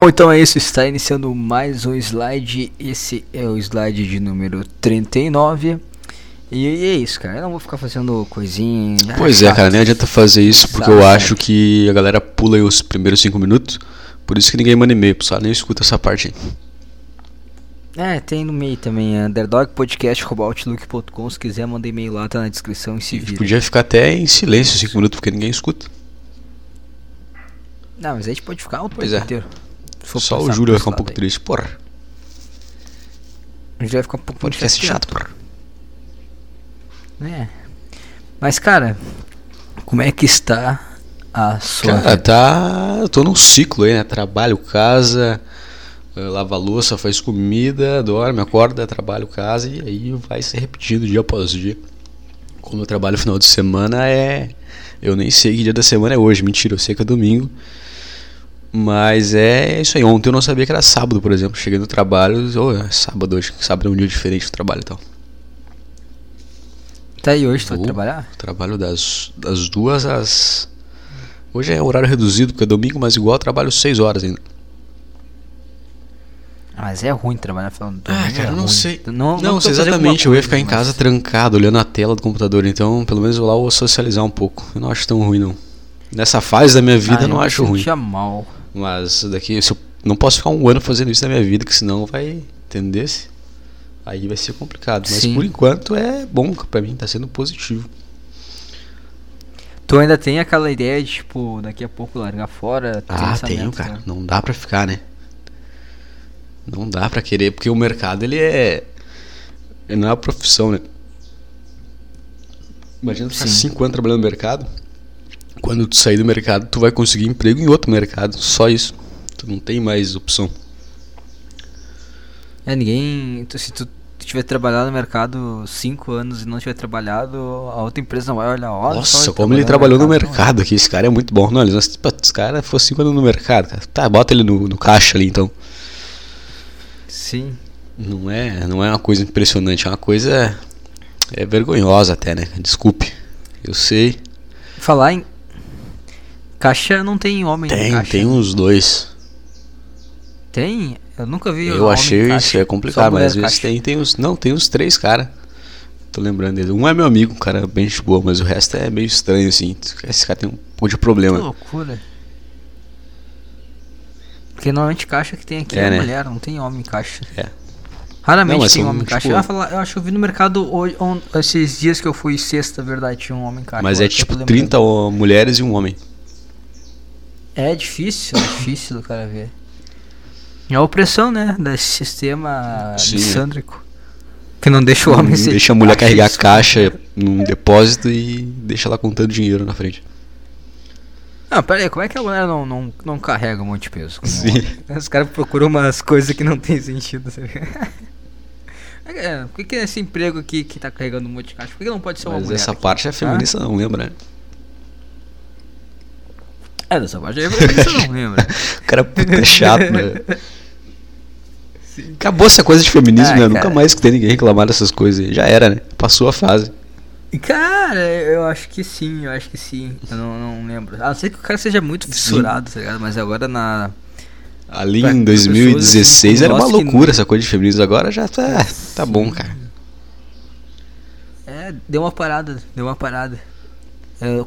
Bom, então é isso, está iniciando mais um slide. Esse é o slide de número 39. E, e é isso, cara. Eu não vou ficar fazendo coisinha. Pois é, cara, nem adianta fazer isso porque eu acho que a galera pula aí os primeiros 5 minutos. Por isso que ninguém manda e-mail, pessoal. Nem escuta essa parte aí. É, tem no meio também, underdogpodcast.outlook.com. Se quiser, manda e-mail lá, tá na descrição e se vira. Podia ficar até em silêncio 5 minutos porque ninguém escuta. Não, mas a gente pode ficar o Pois tempo é. inteiro. For Só o Júlio vai ficar um pouco aí. triste. Porra, A gente vai ficar um pouco podcast chato, porra. É. Mas, cara, como é que está a sua Cara, vida? tá. Eu tô num ciclo aí, né? Trabalho, casa, eh, lava louça, faz comida, dorme, acorda, trabalho, casa e aí vai se repetindo dia após dia. Como eu trabalho final de semana é. Eu nem sei que dia da semana é hoje, mentira, eu sei que é domingo. Mas é isso aí. Ontem eu não sabia que era sábado, por exemplo. Cheguei no trabalho, oh, é sábado hoje. Sábado é um dia diferente do trabalho e tal. Tá aí hoje, tu vai trabalhar? Trabalho das, das duas às. Hoje é horário reduzido, porque é domingo, mas igual eu trabalho seis horas ainda. Ah, mas é ruim trabalhar final do Ah, cara, é eu não ruim. sei. Não, Não, não, fazendo exatamente. Eu alguma ia ficar em coisa, casa mas- trancado, olhando a tela do computador. Então, pelo menos eu lá vou socializar um pouco. Eu não acho tão ruim, não. Nessa fase da minha vida, Ah, eu não acho ruim. mal. Mas daqui, se eu não posso ficar um ano fazendo isso na minha vida, que senão vai. Entendesse? Aí vai ser complicado. Mas Sim. por enquanto é bom pra mim, tá sendo positivo. Tu ainda tem aquela ideia de, tipo, daqui a pouco largar fora? Ah, tenho, meta, cara. né? Não dá pra ficar, né? Não dá pra querer, porque o mercado ele é. Ele não é uma profissão, né? Imagina ficar Sim. 5 anos trabalhando no mercado. Quando tu sair do mercado, tu vai conseguir emprego em outro mercado. Só isso. Tu não tem mais opção. É, ninguém. se tu tiver trabalhado no mercado 5 anos e não tiver trabalhado, a outra empresa não vai olhar. Olha, Nossa, como ele trabalhou no mercado aqui. Esse cara é muito bom. Não, ele, esse cara foi 5 anos no mercado. Cara. Tá, bota ele no, no caixa ali então. Sim. Não é, não é uma coisa impressionante, é uma coisa é vergonhosa até, né? Desculpe. Eu sei. Falar em. Caixa não tem homem Tem, caixa. tem uns dois. Tem? Eu nunca vi Eu achei isso é complicado, mas às vezes tem, tem uns, não, tem uns três cara. Tô lembrando dele. Um é meu amigo, um cara bem de boa, mas o resto é meio estranho assim. Esse cara tem um pouco de Que problema. loucura. Porque normalmente caixa que tem aqui é, É, né? mulher, não tem homem em caixa. É. Raramente Não, tem homem em caixa. tipo- Eu, falar- eu acho que eu vi no mercado hoje, on- esses dias que eu fui sexta, verdade, tinha um homem em caixa. Mas é que tipo lembrando. 30 ó, mulheres e um homem. É difícil, é difícil do cara ver. É a opressão, né? Desse sistema Sim, missândrico. Que não deixa o homem ser. deixa a mulher carregar a caixa num depósito e deixa ela contando dinheiro na frente. Não, pera aí, como é que a mulher não, não, não carrega um monte de peso? Sim. Os caras procuram umas coisas que não tem sentido, sabe? É, por que, que esse emprego aqui que tá carregando um monte de caixa? Por que não pode ser uma Mas mulher? essa aqui? parte é feminista, não lembra, É, dessa parte aí você não lembra. O cara puta é chato, né? Acabou essa coisa de feminismo, Ah, né? Nunca mais que tem ninguém reclamar dessas coisas. aí. Já era, né? Passou a fase. Cara, eu acho que sim, eu acho que sim. Eu não, não lembro. A não ser que o cara seja muito fissurado, tá ligado? Mas agora na. Ali Pra em pessoas 2016 assim era uma que- loucura essa coisa de feminismo. Agora já tá, tá bom, cara. É, deu uma parada, deu uma parada.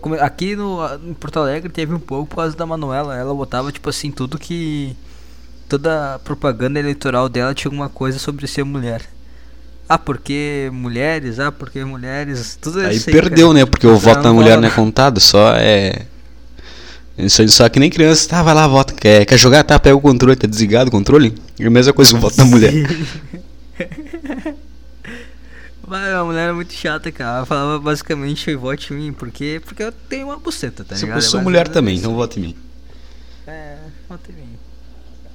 Come- aqui no, em Porto Alegre teve um pouco por causa da Manuela. Ela botava, tipo assim, tudo que. Toda a propaganda eleitoral dela tinha alguma coisa sobre ser mulher. Ah, porque mulheres, ah, porque mulheres. Tudo Aí perdeu, cara. né? Porque o voto da não mulher não é contado, só é. Isso aí só que nem criança, tá, vai lá, vota. Quer, quer jogar? Tá, pega o controle, tá desligado o controle? É a mesma coisa que o voto da mulher. Mas a mulher é muito chata, cara. Ela falava basicamente vote em mim, porque, porque eu tenho uma buceta, tá Se ligado? eu É sou mais mulher também, isso. então vote em mim. É, vote em mim.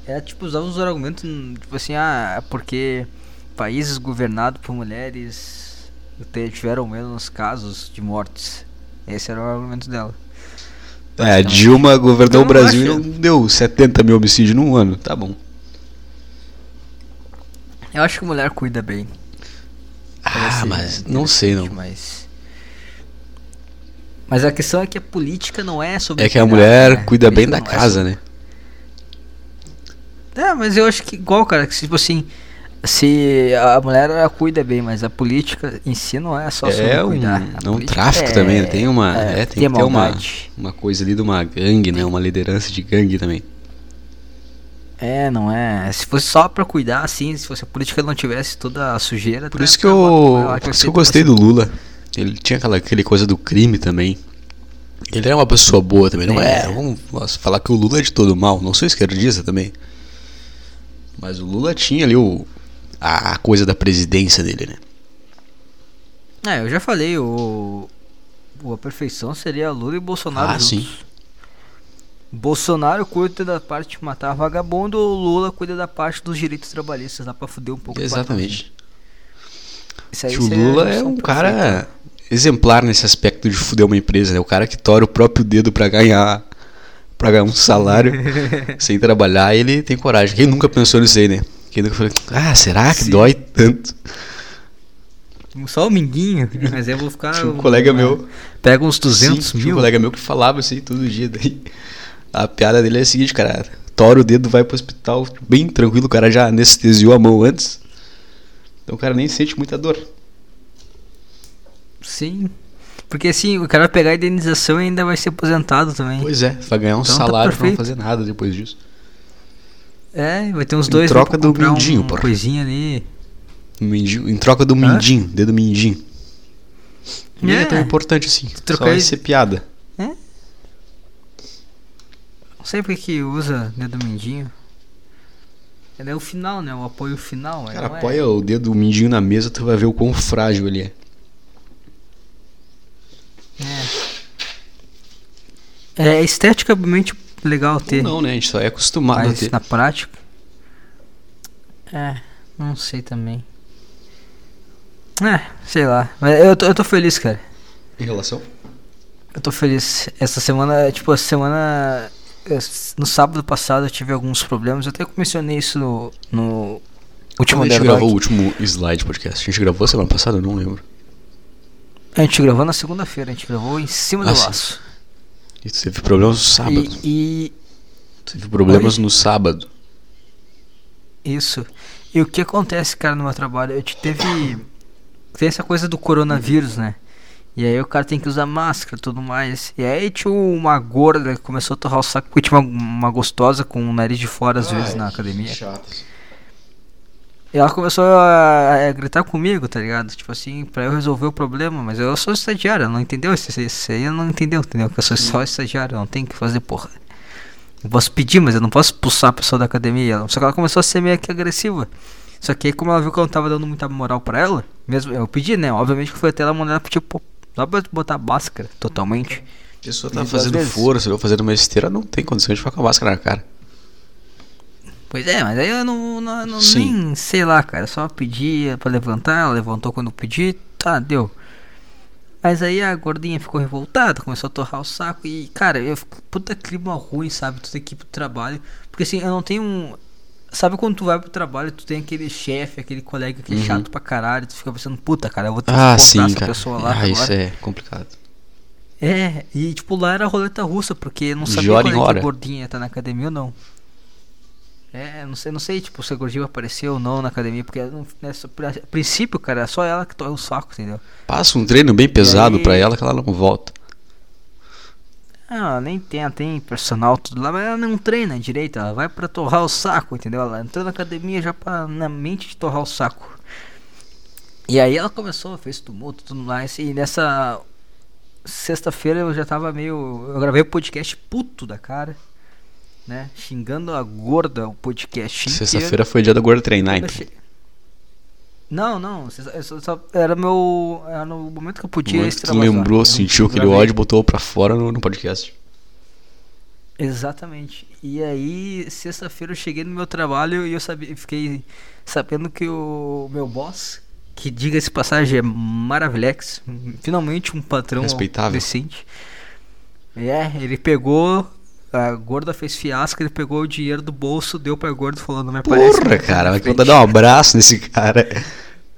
É tipo, usava uns argumentos, tipo assim, ah, é porque países governados por mulheres tiveram menos casos de mortes. Esse era o argumento dela. É, a Então, Dilma governou o não Brasil e não deu 70 mil homicídios num ano. Tá bom. Eu acho que mulher cuida bem. Ah, Parece mas não sei não. Mas... mas a questão é que a política não é sobre. É que a cuidar, mulher né? cuida bem Política da é casa, sobre- né? É, mas eu acho que igual, cara, que tipo assim, se a mulher ela cuida bem, mas a política em si não é só sobre É um, cuidar. A é um tráfico é- também, né? tem uma, é, é, tem, ter uma, uma coisa ali de uma gangue, né? Uma liderança de gangue também. É, não é. Se fosse só pra cuidar, assim, se fosse a política não tivesse toda a sujeira. Por tá- isso que eu, por isso que eu gostei do Lula. Ele tinha aquela aquele coisa do crime também. Ele é uma pessoa boa também, não é? É. Vamos nossa, falar que o Lula é de todo mal. Não sou esquerdista também. Mas o Lula tinha ali o, a, a coisa da presidência dele, né? É, eu já falei, o, o a perfeição seria Lula e Bolsonaro Ah, juntos. sim. Bolsonaro cuida da parte de matar vagabundo, Lula cuida da parte dos direitos trabalhistas, dá pra fuder um pouco. o Exatamente. Isso aí o a Lula é junção um perfeita. cara exemplar nesse aspecto de fuder uma empresa, né? O cara que tora o próprio dedo pra ganhar para ganhar um salário sem trabalhar, ele tem coragem. Quem nunca pensou nisso aí, né? Quem nunca falou, ah, será que Sim. dói tanto? Só o minguinho, mas eu vou ficar. Tinha um colega meu. Pega uns 200 Sim, Tinha um mil. colega meu que falava assim todo dia. Daí a piada dele é a seguinte, cara. Tora o dedo, vai pro hospital, bem tranquilo, o cara já anestesiou a mão antes. Então o cara nem sente muita dor. Sim. Porque assim, o cara vai pegar a indenização e ainda vai ser aposentado também. Pois é, vai ganhar um Então tá salário pra não fazer nada depois disso. É, vai ter uns Em dois troca pra do mindinho, um porra. coisinha ali. Mindinho- em troca do Hã? mindinho, dedo mindinho. Nem é. É. tão importante assim. trocar Só vai ser piada. Não sei porque que usa dedo mindinho. É o final, né? O apoio final. mas Cara, é- apoia o dedo mindinho na mesa, tu vai ver o quão frágil ele é. É. É esteticamente legal ter. Ou não, né? A gente só é acostumado a mas ter. na prática. É, não sei também. É, sei lá. Mas eu tô, eu tô feliz, cara. Em relação? Eu tô feliz. Essa semana, tipo, a semana. Eh, No sábado passado eu tive alguns problemas. Eu até mencionei isso no, no último Quando a gente Underdog. gravou o último slide podcast? A gente gravou semana passada? Eu não lembro. A gente gravou na segunda-feira, a gente gravou em cima Ah, do sim. laço. E teve problemas no sábado. E, Teve problemas Oi? no sábado. e isso. E o que acontece, cara, no meu trabalho? Eu te teve. Tem essa coisa do coronavírus, né? E aí o cara tem que usar máscara e tudo mais. E aí tinha uma gorda que começou a torrar o saco porque tinha uma, uma gostosa com o nariz de fora às vezes na academia. E ela começou a, a gritar comigo, tá ligado? Tipo assim, pra eu resolver o problema, mas eu sou estagiário, ela não entendeu isso, isso aí não entendeu, entendeu? Que eu sou só estagiário, não tenho que fazer porra. Eu posso pedir, mas eu não posso expulsar a pessoa da academia. Só que ela começou a ser meio que agressiva. Só que aí, como ela viu que eu não tava dando muita moral pra ela, mesmo eu pedi, né? Obviamente que foi até ela mandar ela pedir, pô, dá pra botar máscara totalmente. A pessoa tá Isso, fazendo força, ou fazendo uma esteira, não tem condição de ficar com a máscara na cara. Pois é, mas aí eu não, não, não nem sei lá, cara. eu Só pedia pra levantar, ela levantou quando eu pedi, tá, deu. Mas aí a gordinha ficou revoltada, começou a torrar o saco e, cara, eu fico puta clima ruim, sabe? Que ir pro trabalho. Porque assim, eu não tenho um. Sabe quando tu vai pro trabalho, tu tem aquele chefe, aquele colega que é Uhum. chato pra caralho, tu fica pensando, puta, cara, eu vou ter Ah, que sim, encontrar essa cara. pessoa lá Ah, agora. isso é complicado. É, e tipo, lá era roleta russa, porque não sabia hora quando é a gordinha tá na academia ou não. É, não sei, não sei, tipo, se a gordinha apareceu ou não na academia, porque não- né, só- a princípio, cara, é só ela que torre o saco, entendeu? Passa um treino bem pesado aí- pra ela que ela não volta. Ah, ela nem tem, tem personal tudo lá, mas ela não treina direito, ela vai pra torrar o saco, entendeu? Ela entrou na academia já pra, na mente de torrar o saco. E aí ela começou, fez tumulto tudo mais, e nessa sexta-feira eu já tava meio. Eu gravei o podcast puto da cara, né? Xingando a gorda o podcast. Sexta-feira foi dia da gorda treinar, então. achei- Não, não, só- só- era meu. Era no momento que eu podia momento que tu extravasar. lembrou, sentiu aquele ódio, botou pra fora no, no podcast. Exatamente. E aí, sexta-feira eu cheguei no meu trabalho e eu sabia, fiquei sabendo que o meu boss, que diga-se passagem é Maravilex, finalmente um patrão Respeitável. decente. É, ele pegou, a gorda fez fiasco, ele pegou o dinheiro do bolso, deu pra gorda e falou, não me aparece. Porra, cara, vai frente." contar dar um abraço nesse cara.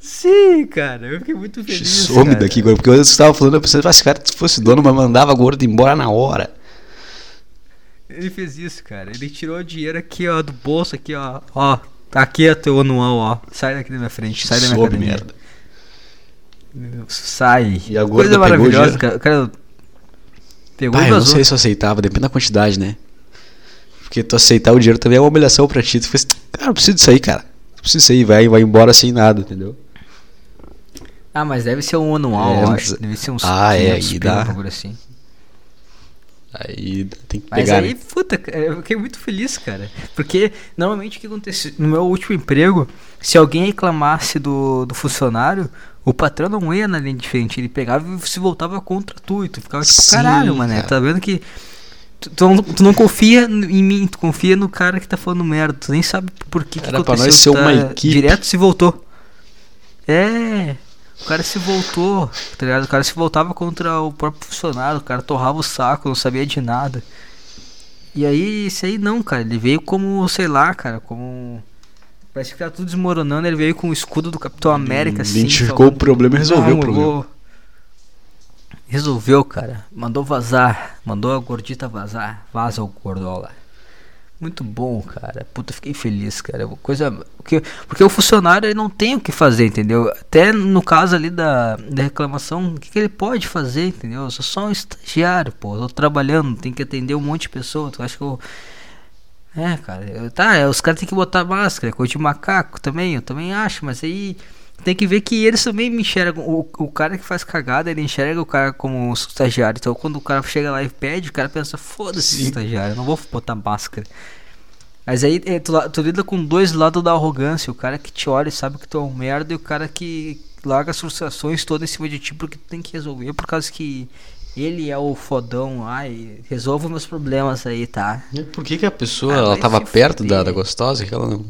Sim, cara, eu fiquei muito feliz. Some cara. daqui agora, porque eu estava falando, eu pensei, "Ah, esse cara, se fosse dono, mas mandava a gorda embora na hora. Ele fez isso, cara. Ele tirou o dinheiro aqui, ó, do bolso aqui, ó. Ó, tá aqui é teu anual, ó. Sai daqui da minha frente, sai da minha Soube academia. merda. Sai. E Coisa não pegou o maravilhosa, cara. cara pegou Pai, e eu não sei se eu aceitava, depende da quantidade, né? Porque tu aceitar o dinheiro também é uma humilhação pra ti. Tu faz, cara, não preciso disso aí, cara. Não preciso disso aí, vai, vai embora sem nada, entendeu? Ah, mas deve ser um anual, É, eu mas- acho. Deve ser uns Ah, é, 500 aí dá. um assim. Aí tem que Mas pegar, aí, né? puta, eu fiquei muito feliz, cara. Porque normalmente o que acontece no meu último emprego, se alguém reclamasse do, do funcionário, o patrão não ia na linha de frente, ele pegava e se voltava contra tu. E tu ficava tipo, Sim, caralho, mané, cara. tá vendo que. Tu, tu não, tu não confia em mim, tu confia no cara que tá falando merda. Tu nem sabe por que, que Era pra aconteceu. nós ser tu uma tá- equipe. Direto se voltou. É. O cara se voltou, tá ligado? O cara se voltava contra o próprio funcionário, o cara torrava o saco, não sabia de nada. E aí, esse aí não, cara. Ele veio como, sei lá, cara, como. Parece que tá tudo desmoronando. Ele veio com o escudo do Capitão América, assim. Identificou falando, o problema e resolveu "Não, o problema." vou-" Resolveu, cara. Mandou vazar. Mandou a gordita vazar. Vaza o gordola. Muito bom, cara. Puta, fiquei feliz, cara. Coisa. Porque, porque o funcionário ele não tem o que fazer, entendeu? Até no caso ali da, da reclamação, o que, que ele pode fazer, entendeu? Eu sou só um estagiário, pô. Eu tô trabalhando, tem que atender um monte de pessoa. Tu acha que eu. É, cara. eu- tá, é, os caras têm que botar máscara, coisa de macaco também, eu também acho, mas aí. Tem que ver que eles também me enxergam. O, o cara que faz cagada, ele enxerga o cara como um estagiário. Então quando o cara chega lá e pede, o cara pensa, foda-se estagiário, eu não vou botar máscara. Mas aí é, tu, tu lida com dois lados da arrogância. O cara que te olha e sabe que tu é um merda e o cara que larga as frustrações todas em cima de ti porque tu tem que resolver por causa que ele é o fodão. Ai, resolva meus problemas aí, tá? E Por que, que a pessoa Ah, ela tava se perto da, da gostosa que ela não.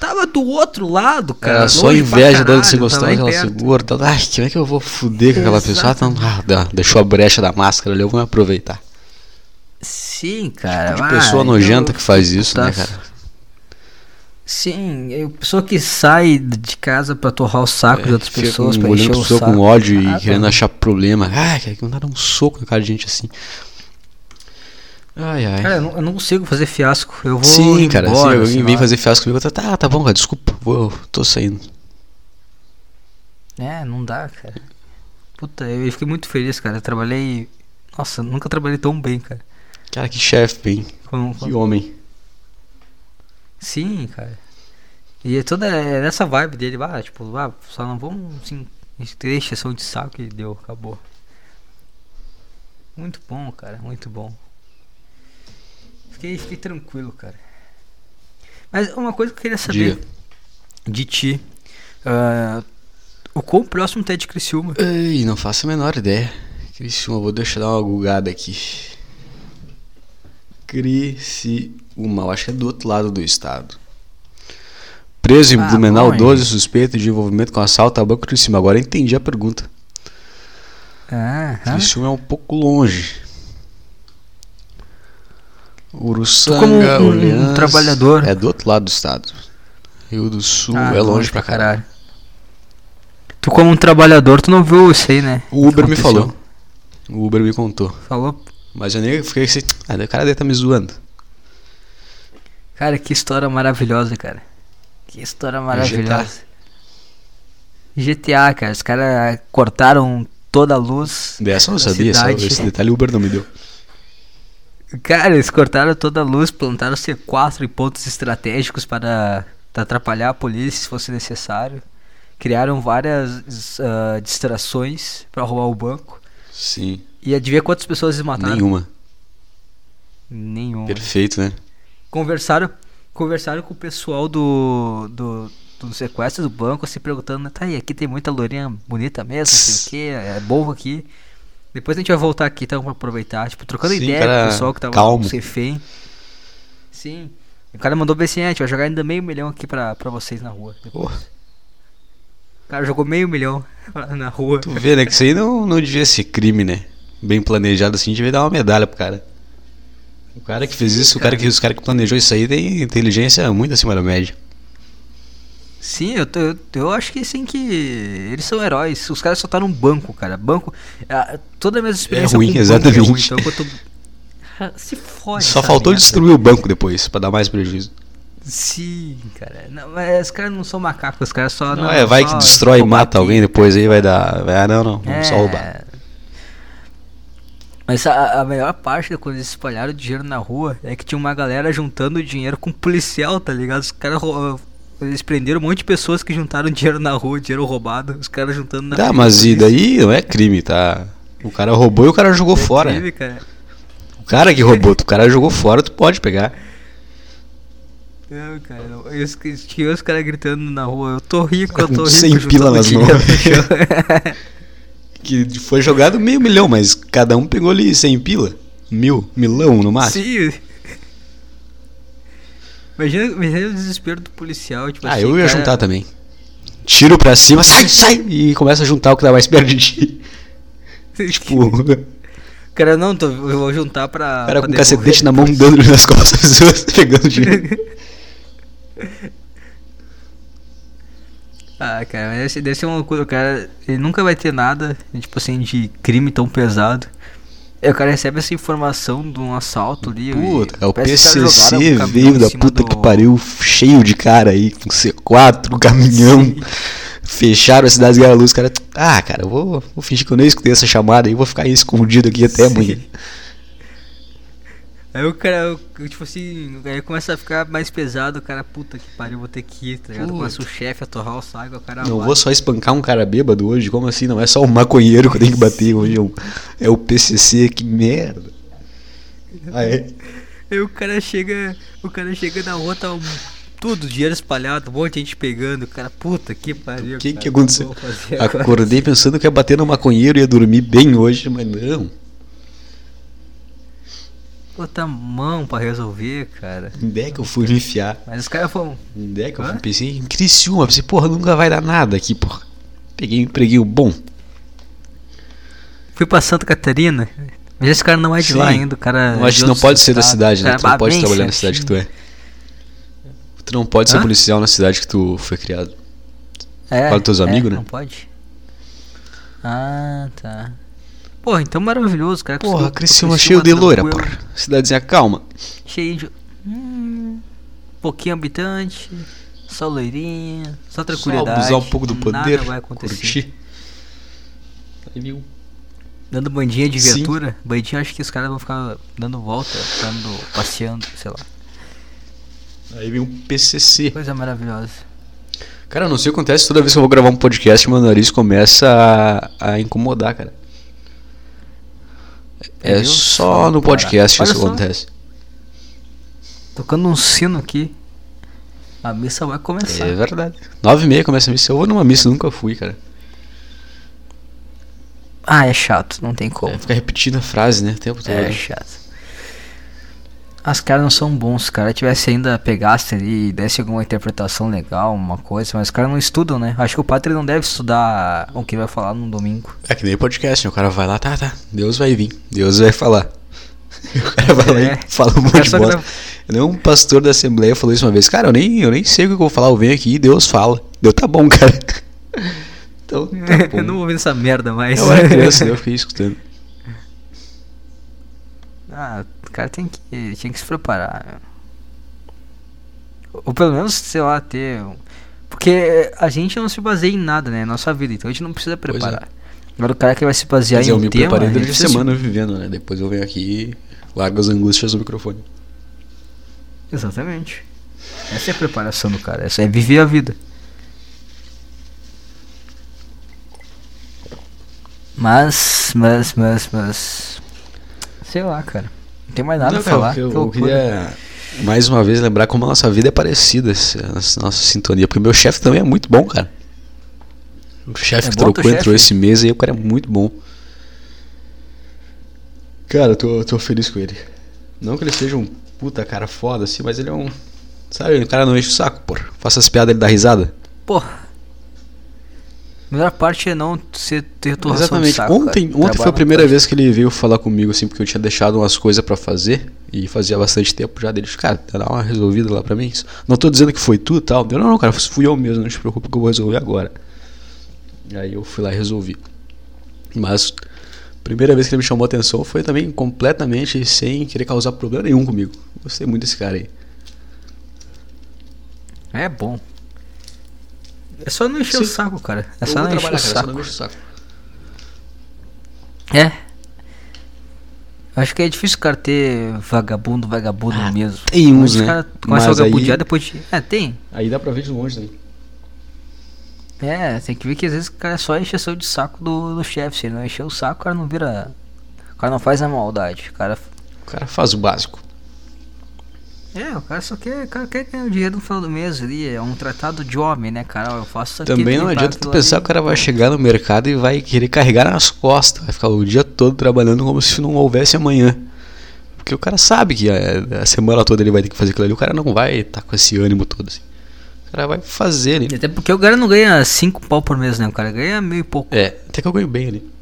Tava do outro lado, cara. Era só inveja dela de ser gostosa, ela perto. segura. Ela, Ai, como é que eu vou fuder com aquela pessoa? Ah, então, ah, deixou a brecha da máscara ali, eu vou me aproveitar. Sim, cara. Tipo de ah, pessoa eu- nojenta que faz isso, né, cara? Sim, é pessoa que sai de casa pra torrar o saco de outras É, pessoas, olhando encher o pessoa saco. com ódio e Ah, querendo tá. achar problema. Ai, cara, que dar um soco na cara de gente assim. Ai, ai. Cara, eu não, eu não consigo fazer fiasco. Eu vou. Sim, cara, se embora, alguém sei vem fazer fiasco comigo, eu tô, tá, tá bom, cara, desculpa, vou, tô saindo. É, não dá, cara. Puta, eu fiquei muito feliz, cara. Eu trabalhei. Nossa, eu nunca trabalhei tão bem, cara. Cara, que chefe, bem. Com- Que homem. Sim, cara. E é toda é nessa vibe dele, ah, tipo, ah, só não vamos assim, ter exceção de saco e deu, acabou. Muito bom, cara, muito bom. Fiquei, fiquei tranquilo, cara. Mas uma coisa que eu queria saber Diga. de ti. ah, o quão próximo é de Criciúma? Ei, não faço a menor ideia. Criciúma, vou deixar dar uma gugada aqui. Criciúma, eu acho que é do outro lado do estado. Preso em Ah, Blumenau, bom, 12 suspeito de envolvimento com assalto a banco Criciúma. Agora entendi a pergunta. Ah. Criciúma é um pouco longe. Uruçanga, como um- um Orleans, trabalhador. É do outro lado do estado. Rio do Sul Ah, é longe pra caralho. Tu como um trabalhador, tu não viu isso aí, né? O Uber me falou. O Uber me contou. Falou? Mas eu nem fiquei assim. Ah, o cara deve tá me zoando. Cara, que história maravilhosa, cara. Que história maravilhosa. GTA, cara. Os caras cortaram toda a luz. Dessa eu sabia, só cidade. esse detalhe o Uber não me deu. Cara, eles cortaram toda a luz, plantaram C4 em pontos estratégicos para atrapalhar a polícia se fosse necessário. Criaram várias ah, distrações para roubar o banco. Sim, E adivinha quantas pessoas eles mataram? nenhuma. Nenhuma. Perfeito, né? Conversaram, conversaram com o pessoal do, do, do sequestro do banco, se perguntando, tá aí, aqui tem muita lourinha bonita mesmo, não sei o que, é bom aqui. Depois a gente vai voltar aqui então pra aproveitar, tipo, trocando Sim, ideia cara, com o pessoal que tava calmo. refém. Sim. O cara mandou bem assim, "Ah, a gente vai jogar ainda meio milhão aqui pra, pra vocês na rua. depois." Porra. O cara jogou meio milhão na rua. Tu vê, né? Que isso aí não, não devia ser crime, né? Bem planejado assim, devia dar uma medalha pro cara. O cara que fez isso, o cara que, os cara que planejou isso aí tem inteligência muito acima da média. Sim, eu, eu, eu acho que sim que eles são heróis. Os caras só tá num banco, cara. Banco. toda a minha experiência ruim, com banco é exatamente. ruim. Então, quanto, Se fode. Só faltou merda. destruir o banco depois, pra dar mais prejuízo. Sim, cara. Não, mas os caras não são macacos, os caras só. Não, é, vai só que destrói e mata aqui. alguém depois aí vai dar. Vai, ah, não, não, vamos É. só roubar. Mas a, a melhor parte de quando eles espalharam o dinheiro na rua é que tinha uma galera juntando dinheiro com policial, tá ligado? Os caras. Eles prenderam um monte de pessoas que juntaram dinheiro na rua, dinheiro roubado. Os caras juntando na Tá, mas da e daí não é crime, tá? O cara roubou e o cara jogou É fora. crime, cara. O cara que roubou, o cara jogou fora, tu pode pegar. Não, cara, não. E os- tinha os caras gritando na rua, eu tô rico, eu tô rico. 100 pila nas mãos. Que foi jogado meio milhão, mas cada um pegou ali 100 pila. Mil, milão no máximo. Sim. Imagina, imagina o desespero do policial, tipo Ah, assim, eu ia cara- juntar também. Tiro pra cima, sai, sai! E começa a juntar o que tá mais perto de ti. Tipo, Cara, não, tô, eu vou juntar pra. cara pra com cacetete na mão, dando nas costas pegando dinheiro. Ah, cara, mas deve, deve ser uma loucura. O cara, ele nunca vai ter nada, tipo assim, de crime tão pesado. Aí o cara recebe essa informação de um assalto ali. Puta, e o PCC um veio da puta do- que pariu, cheio de cara aí, com C4, caminhão. Sim. Fecharam a cidade de luz, cara. Ah, cara, eu vou, vou fingir que eu nem escutei essa chamada aí, vou ficar aí escondido aqui até Sim. amanhã. Aí o cara, eu, tipo assim, aí começa a ficar mais pesado, o cara, puta que pariu, vou ter que ir, tá ligado? Puta. Começa o chefe a torrar o saco, o cara Não vou só espancar um cara bêbado hoje, como assim? Não é só um maconheiro que eu tenho que bater hoje, é o, é o PCC, que merda. É? Aí o cara chega, o cara chega na rua, tá um, tudo, dinheiro espalhado, um monte de gente pegando, o cara, puta que pariu. O que cara, que aconteceu? o agora? Acordei pensando que ia bater no maconheiro e ia dormir bem hoje, mas não. Outra mão pra resolver, cara. Onde é que eu fui me enfiar? Mas os caras foram. Onde é que eu Hã? fui? Pensei em Criciúma, pensei, porra, nunca vai dar nada aqui, porra. Peguei um empreguinho bom. Fui pra Santa Catarina. Mas esse cara não é de Sim. lá ainda, o cara. Acho é de que não pode ser da cidade, né? Cara, Tu não pode trabalhar na cidade que tu é. Tu não pode ser Hã? policial na cidade que tu foi criado. É, Fala dos teus é, amigos, né? Não pode. Ah, tá. Porra, então maravilhoso, cara. Porra, Criciúma cheio de loira, porra. Cidadezinha calma. Cheio de. Hum, pouquinho habitante, só loirinha, só Só tranquilidade. abusar um pouco do nada poder, vai acontecer. curtir. Aí viu. Dando bandinha de Sim. viatura. Bandinha, acho que os caras vão ficar dando volta, ficando passeando, sei lá. Aí vem um PCC. Coisa maravilhosa. Cara, não sei o que acontece toda vez que eu vou gravar um podcast, meu nariz começa a, a incomodar, cara. É, só no podcast que isso só. acontece. Tocando um sino aqui. A missa vai começar. É verdade. Nove e meia começa a missa. Eu vou numa missa, nunca fui, cara. Ah, é chato, não tem como. É, fica repetindo a frase, né? O tempo todo. É chato. As caras não são bons, cara tivesse ainda pegasse ali e desse alguma interpretação legal, uma coisa, mas os caras não estudam, né? Acho que o padre não deve estudar o que vai falar no domingo. É que nem podcast, né? O cara vai lá, tá, tá. Deus vai vir. Deus vai falar. O cara vai lá É. e fala um monte de bosta. Nem um pastor da Assembleia falou isso uma vez. Cara, eu nem, eu nem sei o que eu vou falar. Eu venho aqui e Deus fala. Deu, tá bom, cara. Então, tá bom. eu não vou ver essa merda mais. Eu era criança, né? eu fiquei escutando. Ah, cara tem que, tinha que se preparar. né? Ou pelo menos, sei lá, ter. Porque a gente não se baseia em nada, né? Nossa vida, então a gente não precisa é. preparar. Agora o cara que vai se basear dizer, em eu um me tema. preparei durante a precisa se- semana vivendo, né? Depois eu venho aqui e largo as angústias no microfone. Exatamente. Essa é a preparação do cara, essa é viver a vida. Mas, mas, mas, mas. Sei lá, cara. Não tem mais nada Não, pra cara, falar. eu, que eu queria mais uma vez lembrar como a nossa vida é parecida, essa- essa nossa sintonia. Porque meu chefe também é muito bom, cara. O chefe É que trocou entrou chefe? esse mês aí, o cara é muito bom. Cara, eu tô, tô feliz com ele. Não que ele seja um puta cara foda assim, mas ele é um. Sabe, o cara não enche o saco, pô. Faça as piadas, ele dá risada. Porra. A melhor parte é não ser, ter torração de Exatamente. saco, ontem cara. ontem foi a primeira vez que ele veio falar comigo, assim, porque eu tinha deixado umas coisas pra fazer e fazia bastante tempo já dele. Cara, dá uma resolvida lá pra mim. Não tô dizendo que foi tu e tal. Eu, não, não, cara, fui eu mesmo, não te preocupe que eu vou resolver agora. E aí eu fui lá e resolvi. Mas Primeira vez que ele me chamou a atenção foi também completamente sem querer causar problema nenhum comigo. Gostei muito desse cara aí. É bom. É só não encher Sim. o saco, cara. É Eu só não encher o saco. não o saco. É. Acho que é difícil o cara ter vagabundo, vagabundo Ah, mesmo. tem uns, né? cara começa a Mas vagabundear aí- depois de. É, tem. Aí dá pra ver de longe também. É, tem que ver que às vezes o cara é só encheção de saco do, do chefe. Se ele não encher o saco, o cara não vira. O cara não faz a maldade. O cara. O cara faz o básico. É, o cara só quer, cara quer ganhar o dinheiro no final do mês ali. É um tratado de homem, né, cara? Eu faço isso aqui. Também não adianta tu pensar que o cara vai chegar no mercado e vai querer carregar nas costas. Vai ficar o dia todo trabalhando como se não houvesse amanhã. Porque o cara sabe que a, a semana toda ele vai ter que fazer aquilo ali. O cara não vai estar com esse ânimo todo assim. O cara vai fazer ali. Até porque o cara não ganha 5 pau por mês, né? O cara ganha meio e pouco. É, até que eu ganho bem ali.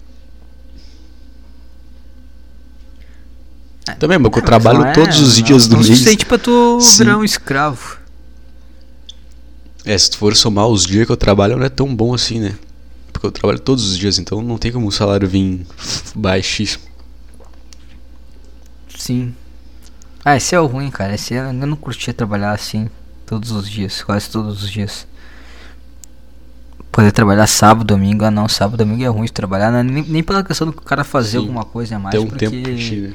Também, mas eu É, mas trabalho não é- todos os não dias é do mês. suficiente pra tu Sim. virar um escravo. É, se tu for somar os dias que eu trabalho, não é tão bom assim, né? Porque eu trabalho todos os dias, então não tem como o salário vir baixíssimo. Sim. Ah, esse é o ruim, cara. Esse é, eu não curtia trabalhar assim todos os dias, quase todos os dias. Poder trabalhar sábado, domingo, ah não, sábado, domingo é ruim de trabalhar, né? nem, nem pela questão do cara fazer Sim. alguma coisa a mais, Tem um porque... tempo pra ti, né?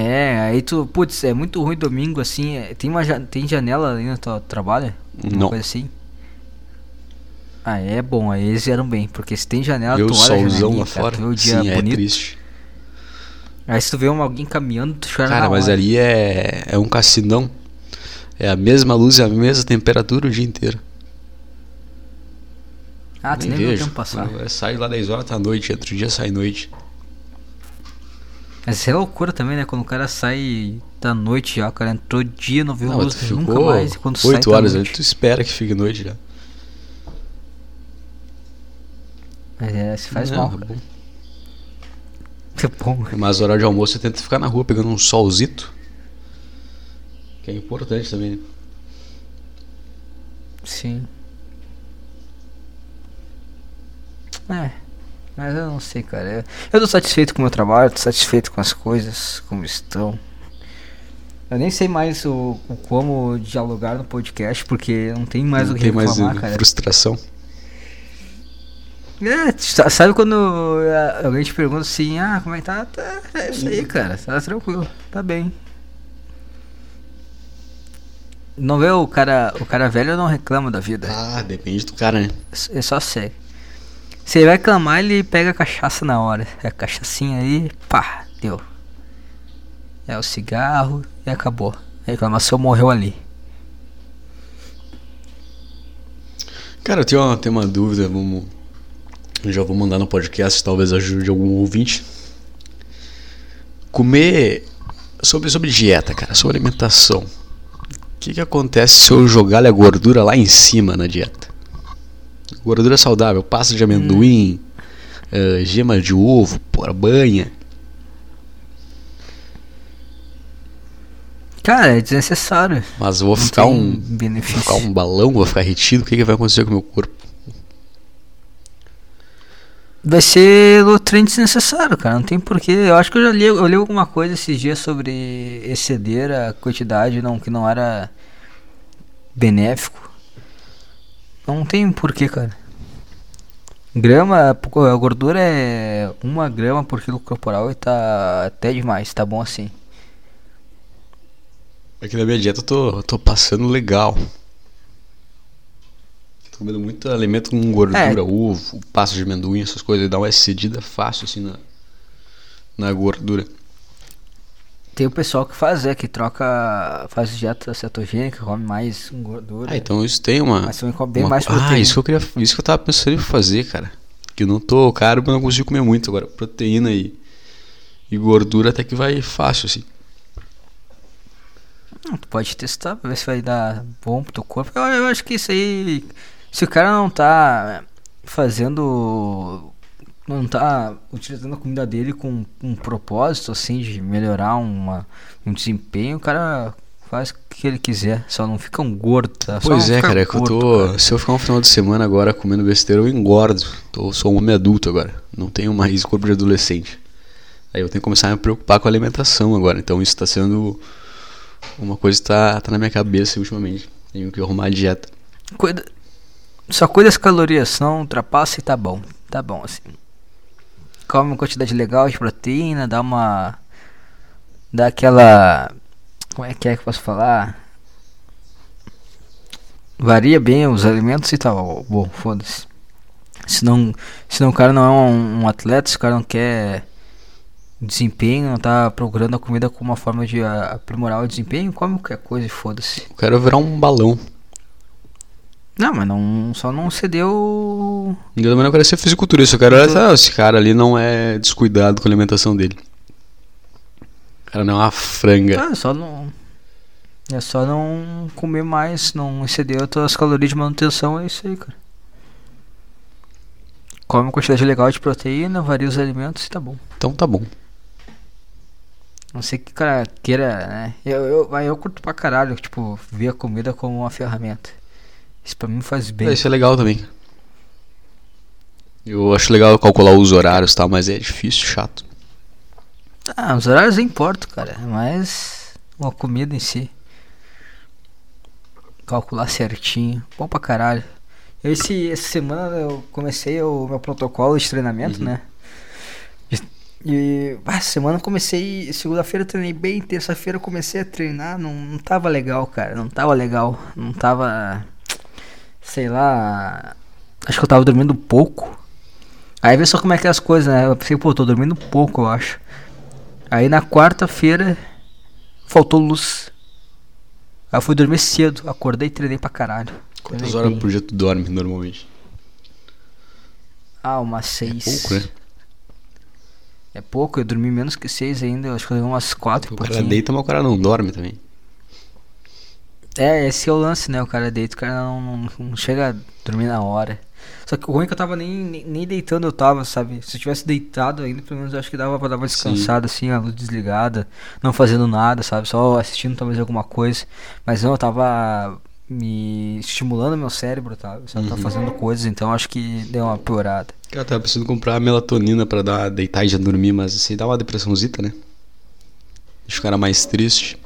É, aí tu, putz, é muito ruim domingo assim, é, tem uma tem janela ali no teu trabalho? Uma Não. coisa assim? Ah, é bom, aí eles vieram bem, porque se tem janela, o tu olha a solzão janelinha, lá cara, fora. tu vê o dia Sim, é bonito. triste. Aí se tu vê alguém caminhando, tu chora Cara, mas hora. ali é, é um cassinão. É a mesma luz e a mesma temperatura o dia inteiro. Ah, tu nem viu o tempo passar. Sai lá 10 horas, tá noite. Outro dia sai noite. Mas isso é loucura também, né? Quando o cara sai da noite já, o cara entrou dia, não viu Não, luz nunca mais. E quando sai 8 tá horas, noite. tu espera que fique noite já. Mas é, se faz Não, mal, é bom. É bom. Mas horário de almoço você tenta ficar na rua pegando um solzito. Que é importante também, né? Sim. É. Mas eu não sei, cara. Eu, eu tô satisfeito com o meu trabalho, tô satisfeito com as coisas, como estão. Eu nem sei mais o, o como dialogar no podcast, porque não tem mais Não o que tem mais reclamar, eh, cara. frustração. É, sa- sabe quando ah, alguém te pergunta assim, ah, como é que tá? Tá, é isso aí, cara, tá tranquilo, tá bem. Não vê o cara, o cara velho não reclama da vida, Ah, depende do cara, né? é só sério. Ele vai reclamar, ele pega a cachaça na hora, é a cachaçinha aí, pá, deu. É o cigarro e acabou. A reclamação morreu ali. Cara, eu tenho uma, tenho uma dúvida, vamos. Já vou mandar no podcast, talvez ajude algum ouvinte. Comer. Sobre, sobre dieta, cara, sobre alimentação. O que, que acontece se eu jogar a gordura lá em cima na dieta? Gordura saudável, pasta de amendoim, eh, gema de ovo, porra, banha. Cara, é desnecessário. Mas vou Não ficar um. benefício. Vou ficar um balão, vou ficar retido, o que, que vai acontecer com o meu corpo? Vai ser nutriente desnecessário, cara. Não tem porquê. Eu acho que eu já li, eu li alguma coisa esses dias sobre exceder a quantidade não, que não era benéfico. Não tem porquê, cara. Grama, a gordura é uma grama por quilo corporal e tá até demais, tá bom assim. Aqui na minha dieta eu tô, tô passando legal. Tô comendo muito alimento com gordura, É. ovo, pasta de amendoim, essas coisas. Dá uma excedida fácil assim na, na gordura. Tem o pessoal que faz, é, que troca, faz dieta cetogênica, come mais gordura. Ah, então isso tem uma. Mas também come bem uma- mais Ah, proteína. isso que eu queria. Isso que eu tava pensando em fazer, cara. Que eu não tô caro, mas não consigo comer muito. Agora, proteína e, e gordura até que vai fácil, assim. Hum, Tu pode testar pra ver se vai dar bom pro teu corpo. Eu, eu acho que isso aí. Se o cara não tá fazendo. Não tá utilizando a comida dele com um propósito assim de melhorar uma, um desempenho, o cara Faz o que ele quiser, só não fica um gordo, tá? Pois é, cara, é que eu tô. cara. Se eu ficar um final de semana agora comendo besteira, eu engordo. Tô, sou um homem adulto agora. Não tenho mais corpo de adolescente. Aí eu tenho que começar a me preocupar com a alimentação agora. Então isso tá sendo uma coisa que tá, tá na minha cabeça ultimamente. Tenho que arrumar a dieta. Cuida... Só cuida das calorias, não ultrapassa e tá bom. Tá bom assim. Come uma quantidade legal de proteína, dá uma. Dá aquela. Como é que é que eu posso falar? Varia bem os alimentos e tal. Bom, foda-se. Se não, se não o cara não é um, um atleta, se o cara não quer desempenho, não tá procurando a comida como uma forma de aprimorar o desempenho, come qualquer coisa e foda-se. Quero virar um balão. Não, mas não, só não cedeu. Eu também não quero ser fisiculturista. Eu quero. Ah, esse cara ali não é descuidado com a alimentação dele. O cara não é uma franga. Ah, só não. É só não comer mais, não exceder as tuas calorias de manutenção, é isso aí, cara. Come uma quantidade legal de proteína, varia os alimentos e tá bom. Então tá bom. Não sei que cara queira, né? Eu, eu, eu curto pra caralho, tipo, ver a comida como uma ferramenta. Isso pra mim faz bem. É, isso é legal também. Eu acho legal calcular os horários e tal, mas é difícil, chato. Ah, os horários importam, cara. Mas a comida em si. Calcular certinho. Bom pra caralho. Esse, essa semana eu comecei o meu protocolo de treinamento, Uhum. né? E, ah, semana eu comecei. Segunda-feira eu treinei bem, terça-feira eu comecei a treinar. Não, não tava legal, cara. Não tava legal. Não tava. Sei lá. Acho que eu tava dormindo pouco. Aí vê só como é que é as coisas, né? Eu pensei, pô, tô dormindo pouco, eu acho. Aí na quarta-feira faltou luz. Aí eu fui dormir cedo, acordei e treinei pra caralho. Quantas horas por dia tu dorme normalmente? Ah, umas seis. Pouco, né? É pouco, eu dormi menos que seis ainda, eu acho que eu dormi umas quatro e O cara deita, mas o cara não dorme também. É, esse é o lance, né? O cara deita, o cara não, não, não chega a dormir na hora. Só que o ruim é que eu tava nem, nem, nem deitando, eu tava, sabe? Se eu tivesse deitado ainda, pelo menos eu acho que dava pra dar uma Sim. descansada, assim, a luz desligada, não fazendo nada, sabe? Só assistindo talvez alguma coisa. Mas não, eu tava me estimulando meu cérebro, tá? Tava Uhum. fazendo coisas, então acho que deu uma piorada. Cara, tava precisando comprar melatonina pra dar, deitar e já dormir, mas isso aí dá uma depressãozita, né? Deixa o cara mais triste.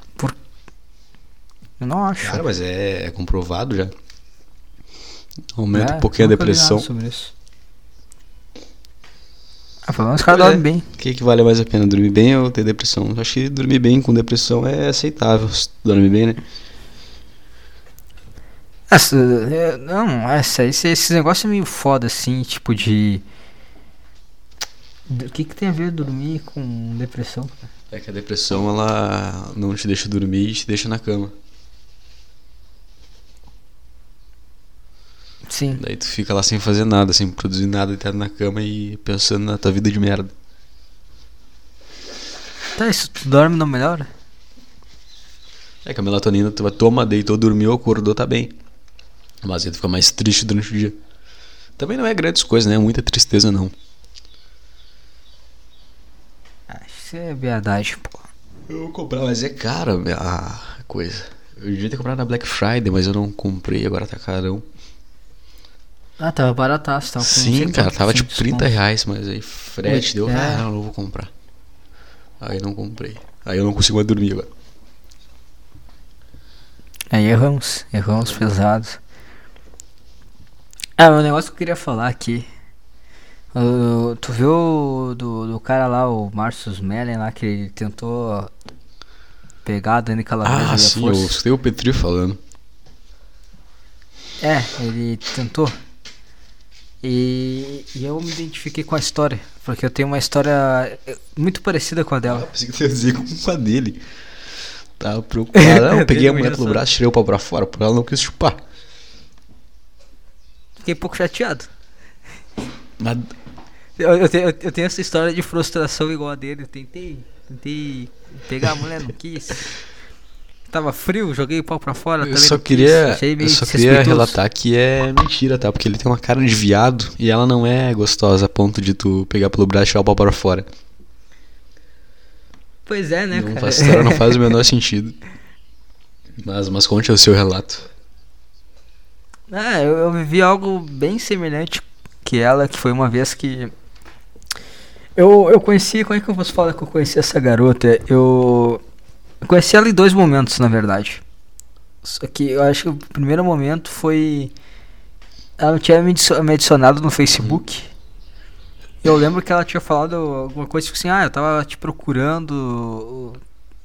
Eu não acho. Cara, mas é, é comprovado já. Aumenta É, um pouquinho a depressão. sobre isso. Ah, pelo menos o cara Pois é. dorme bem. O que, que vale mais a pena, dormir bem ou ter depressão? Eu acho que dormir bem com depressão é aceitável. Dorme bem, né? Essa, é, não, essa, esse, esse negócio é meio foda assim, tipo de. O que, que tem a ver dormir com depressão? É que a depressão, ela não te deixa dormir e te deixa na cama. Sim. Daí tu fica lá sem fazer nada, sem produzir nada, deitado na cama e pensando na tua vida de merda. Tá, isso tu dorme não melhora? É que a melatonina tu vai toma, deitou, dormiu, acordou, tá bem. Mas aí tu fica mais triste durante o dia. Também não é grandes coisas, né? Muita tristeza não. Ah, isso é verdade, pô. Eu vou comprar, mas é caro a coisa. Eu devia ter comprado na Black Friday, mas eu não comprei, agora tá carão. Ah, tava barataço, tava Sim, cara, tava tipo 30 desconto. reais, mas aí frete deu, É. ah, não, não vou comprar. Aí não comprei. Aí eu não consigo mais dormir agora. Aí erramos, erramos pesados. Ah, o negócio que eu queria falar aqui. Uh, tu viu do, do cara lá, o Marcus Mellen lá, que ele tentou pegar a Dani Calabresa Ah, sim, eu escutei o Petri falando. É, ele tentou. E, e eu me identifiquei com a história, porque eu tenho uma história eh, muito parecida com a Ah, dela. pensei que tu ia dizer com a dele. Tava preocupado. Não, eu peguei a mulher pelo braço, tirei o pau pra fora, porque ela não quis chupar. Fiquei um pouco chateado. Mas Eu, eu tenho, eu tenho essa história de frustração igual a dele. Eu tentei, tentei pegar a mulher, não quis. Tava frio, joguei o pau pra fora. eu só queria, eu só queria relatar que é mentira, tá? Porque ele tem uma cara de viado e ela não é gostosa a ponto de tu pegar pelo braço e tirar o pau para fora. Pois é, né, não cara? faz, essa história não faz o menor sentido. Mas, mas conte o seu relato. É, eu, eu vivi algo bem semelhante que ela, que foi uma vez que. Eu, eu conheci. Como é que eu posso falar que eu conheci essa garota? Eu. Eu conheci ela em dois momentos, na verdade. Só que eu acho que o primeiro momento foi. Ela tinha me adicio- me adicionado no Facebook. Eu lembro que ela tinha falado alguma coisa tipo assim: Ah, eu tava te procurando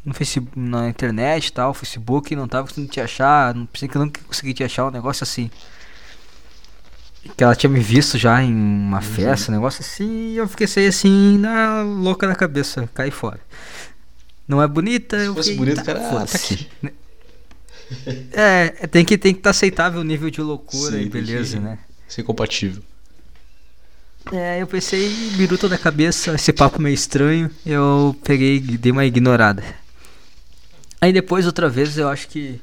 no Facebook, na internet e tal, Facebook, não tava conseguindo te achar, não pensei que eu nunca consegui te achar, um negócio assim. Que ela tinha me visto já em uma festa, um negócio assim, e eu fiquei assim, na louca na cabeça, caí fora. Não é bonita, eu fosse bonito, tá, cara, ah, tá aqui. É, tem que tem que estar aceitável o nível de loucura Sim, e beleza, que- né? Ser compatível. É, eu pensei, biruta da cabeça, esse papo meio estranho, eu peguei e dei uma ignorada. Aí depois, outra vez, eu acho que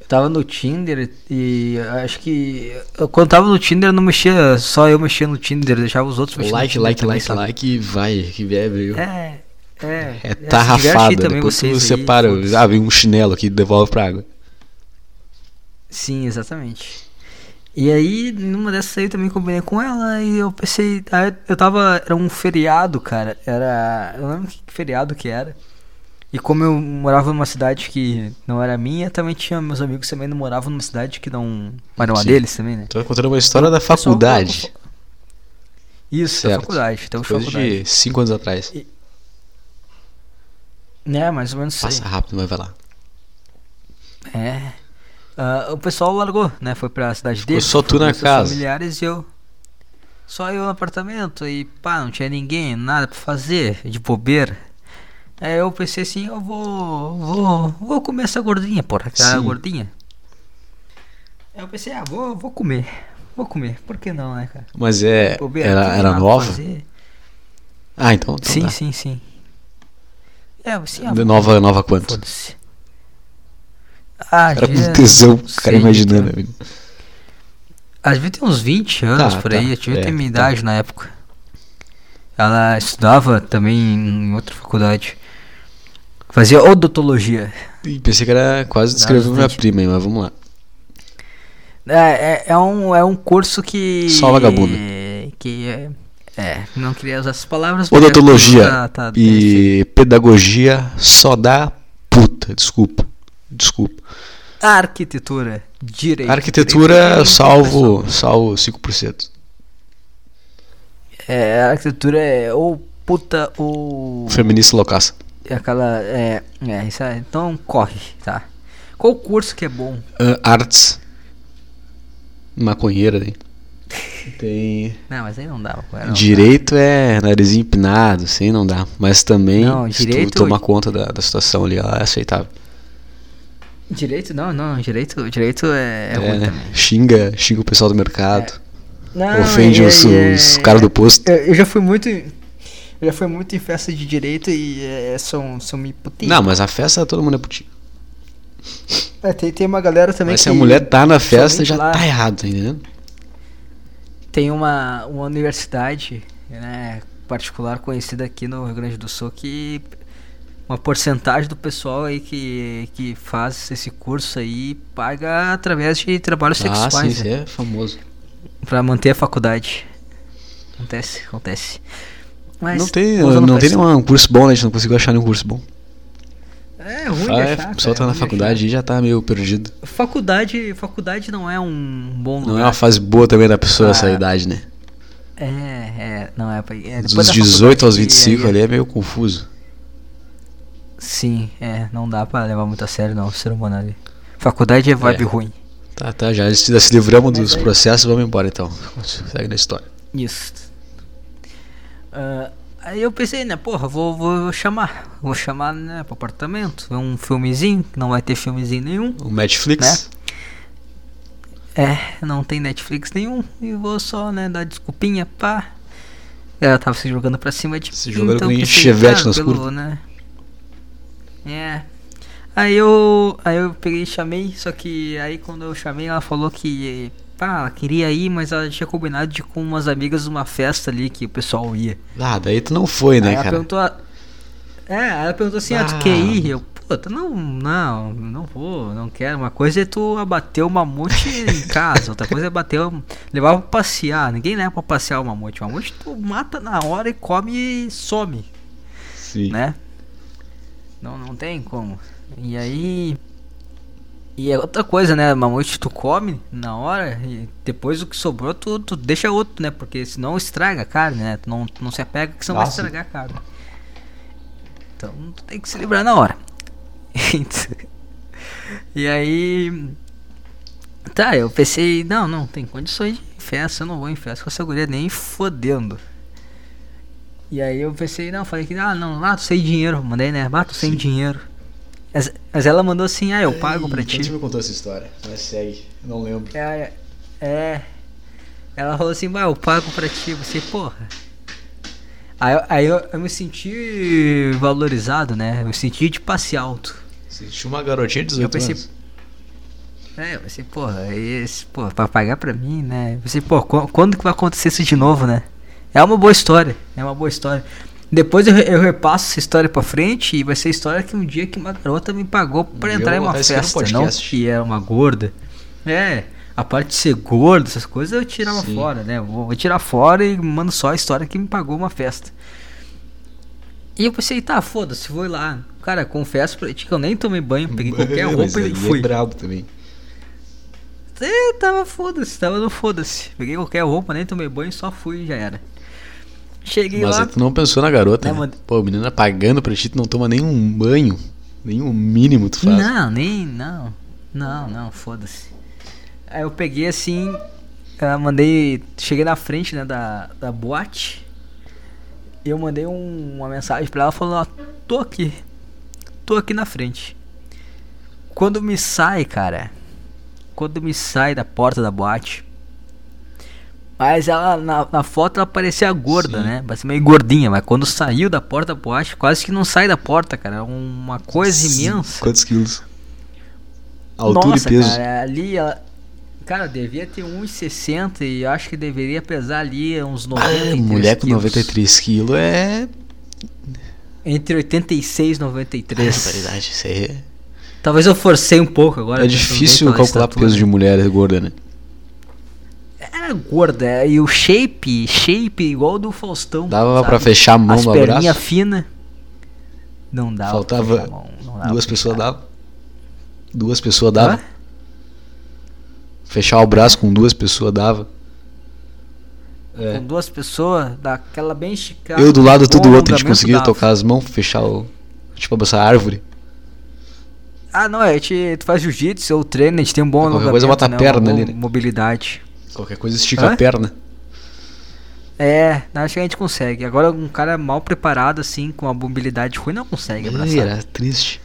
eu tava no Tinder e acho que eu, quando tava no Tinder eu não mexia, só eu mexia no Tinder, deixava os outros mexendo Like, no Tinder like, também, like, sabe? like e vai, que vier, veio. É, é. É se diverte tarrafada. Depois tu aí, separa. foda-se. Ah, vem um chinelo aqui, devolve pra água. Sim, exatamente. E aí, numa dessas aí eu também combinei com ela e eu pensei, aí eu tava, era um feriado, cara, era, eu não lembro que feriado que era. E como eu morava numa cidade que não era minha, também tinha meus amigos também não moravam numa cidade que não era uma Sim. deles também, né? Tô contando uma história da Pessoal, faculdade. Isso, da Certo. faculdade, então Coisa faculdade. de 5 anos atrás. É, mais ou menos. Passa rápido, mas vai lá. É. Ah, o pessoal largou, né? Foi pra cidade dele. só tu na casa. familiares e eu. Só eu no apartamento e pá, não tinha ninguém, nada pra fazer, de bobeira. Aí eu pensei assim, eu vou. vou. vou comer essa gordinha, porra, aquela Sim. gordinha. Aí eu pensei, ah, vou, vou comer. Vou comer, por que não, né, cara? Mas é. Bobeira, Era, era nova? Ah, então. então sim, tá. sim, sim. É, assim, ah, De nova, nova quanto? foda-se. Ah, Cara com tesão, cara imaginando. cara. Ela devia ter uns 20 anos Tá, por tá, aí, eu devia é, ter minha tá. idade na época. Ela estudava também em outra faculdade. Fazia odontologia. Ih, pensei que era quase descrevendo minha prima, mas vamos lá. É, é, é um, é um curso que. Só vagabundo. Que é. Não queria usar essas palavras. Odontologia tá- tá- e pedagogia só dá puta, desculpa. Desculpa. Arquitetura, direito. Arquitetura, direito, salvo, salvo 5%. É, arquitetura é ou puta ou. Feminista loucaça. É aquela. É, é, isso é, então corre, tá? Qual curso que é bom? Ah, arts. Maconheira, né? Tem. Não, mas aí não dá. não Direito é narizinho empinado, assim não dá. Mas também, Não, se direito- tu tomar conta da, da situação ali, ela é aceitável. Direito não, não, direito, direito é, é ruim né? também. Xinga, xinga o pessoal do mercado. Não, ofende é- os, é- os caras do posto. Eu, eu já fui muito. Eu já fui muito em festa de direito e é, são, são me putinhos. Não, mas a festa todo mundo é putinho. É, tem, tem uma galera também Mas que. se a mulher tá na festa, já lá- tá errado, tá entendendo? Tem uma, uma universidade né, particular conhecida aqui no Rio Grande do Sul que uma porcentagem do pessoal aí que, que faz esse curso aí paga através de trabalhos Ah, sim, sexuais isso né, é famoso. pra manter a faculdade. Acontece, acontece. Mas, não tem, não pra tem nenhum curso bom, né? A gente não conseguiu achar nenhum curso bom. É ruim Ah, achar, o pessoal tá é na faculdade e já tá meio perdido. Faculdade, faculdade não é um bom Não lugar. é uma fase boa também da pessoa Ah, essa idade, né? É, é, não é é, Dos da 18 aos faculdade, 25 aí- ali é meio confuso. Sim, é, não dá pra levar muito a sério não, o ser humano ali. Faculdade é vibe É. ruim. Tá, tá, já já se livramos dos aí- processos, vamos embora então. Segue na história. Isso. Ah, aí eu pensei, né, porra, vou, vou chamar. Vou chamar, né, pro apartamento, ver um filmezinho, que não vai ter filmezinho nenhum. O Netflix. É, não tem Netflix nenhum. E vou só, né, dar desculpinha, pá. Ela tava se jogando pra cima de Se jogando então pensei, chevette ah, nas curvas. né? É. Aí eu, aí eu peguei e chamei, só que aí quando eu chamei ela falou que pá, ela queria ir, mas ela tinha combinado de ir com umas amigas numa festa ali que o pessoal ia. Ah, daí tu não foi, aí né, ela cara? perguntou. a- É, aí ela perguntou assim, ah, tu Ah. quer ir? Eu, puta, não, não, não vou, não quero. Uma coisa é tu abater o mamute em casa, outra coisa é bater, levar pra passear. Ninguém leva pra passear o mamute. O mamute tu mata na hora e come e some, Sim. né? Não, não tem como. E aí. E é outra coisa, né? Mamute tu come na hora e depois o que sobrou tu, tu deixa outro, né? Porque senão estraga a carne, né? Tu não, tu não se apega que senão vai Nossa. estragar a carne. Então tu tem que se livrar na hora. e aí. Tá, eu pensei, não, não, tem condições de festa, eu não vou em festa com essa guria nem fodendo. E aí eu pensei, não, falei que, ah, não, lá tu sem dinheiro, mandei, né? Ah, tu sem Sim. dinheiro. Mas, ela mandou assim, ah, eu pago pra Ei, Quem ti. me contou essa história? Mas segue, eu não lembro. É, é. Ela falou assim, bah, eu pago pra ti. Você, porra. Aí, eu- aí eu, eu me senti valorizado, né? Eu me senti de passe alto. Sentiu uma garotinha de 18 Eu pensei. anos. É, eu pensei, porra, esse, porra, pra pagar pra mim, né? Eu pensei, pô, qu- quando que vai acontecer isso de novo, né? É uma boa história, é uma boa história. Depois eu, eu repasso essa história pra frente e vai ser a história que um dia que uma garota me pagou pra entrar em uma no festa, não que era uma gorda. É, a parte de ser gorda, essas coisas eu tirava Sim. fora, né? Vou, vou tirar fora e mando só a história que me pagou uma festa. E eu pensei, tá, foda-se, vou lá. Cara, confesso pra ti que eu nem tomei banho, peguei qualquer roupa e fui. É brabo também. É, tava foda-se, tava no foda-se. Peguei qualquer roupa, nem tomei banho, só fui e já era. Cheguei Mas lá. aí tu não pensou na garota, Né, né? mano? Pô, a menina pagando pra ti, tu não toma nenhum banho. Nenhum mínimo tu faz. Não, nem. Não. Não, não, foda-se. Aí eu peguei assim. ah, mandei. Cheguei na frente, né, da, da boate. Eu mandei um- uma mensagem pra ela falando, ó, tô aqui. Tô aqui na frente. Quando me sai, cara. Quando me sai da porta da boate. Mas ela, na, na foto ela parecia gorda, Sim. né? Parecia meio gordinha, mas quando saiu da porta da boate, quase que não sai da porta, cara. É uma coisa imensa. Quantos quilos? Altura Nossa, e peso. cara, ali ela. Cara, devia ter 1,60 e eu acho que deveria pesar ali uns 93 Ah, mulher com quilos. 93 quilos é. Entre 86 e É 93. verdade, isso aí é. Talvez eu forcei um pouco agora. É difícil calcular peso de mulher gorda, né? Era gorda, e o shape, shape igual do Faustão. Dava sabe? pra fechar a mão As no abraço. finas. Não dava. Faltava a mão, não dava Duas pessoas davam. Duas pessoas davam. Hã? Fechar o braço com duas pessoas dava. É. Com duas pessoas, daquela bem esticada. Eu do lado, tu do outro, a gente alongamento conseguia dava. tocar as mãos, fechar o. Tipo, abraçar a árvore. Ah, não, a gente, tu faz jiu-jitsu, eu treino, a gente tem um bom Qualquer coisa, alongamento, bota a né, perna uma ali, né? Mobilidade. Qualquer coisa estica Hã? a perna. É, acho que a gente consegue. Agora um cara mal preparado, assim, com uma mobilidade ruim, não consegue abraçar. era triste.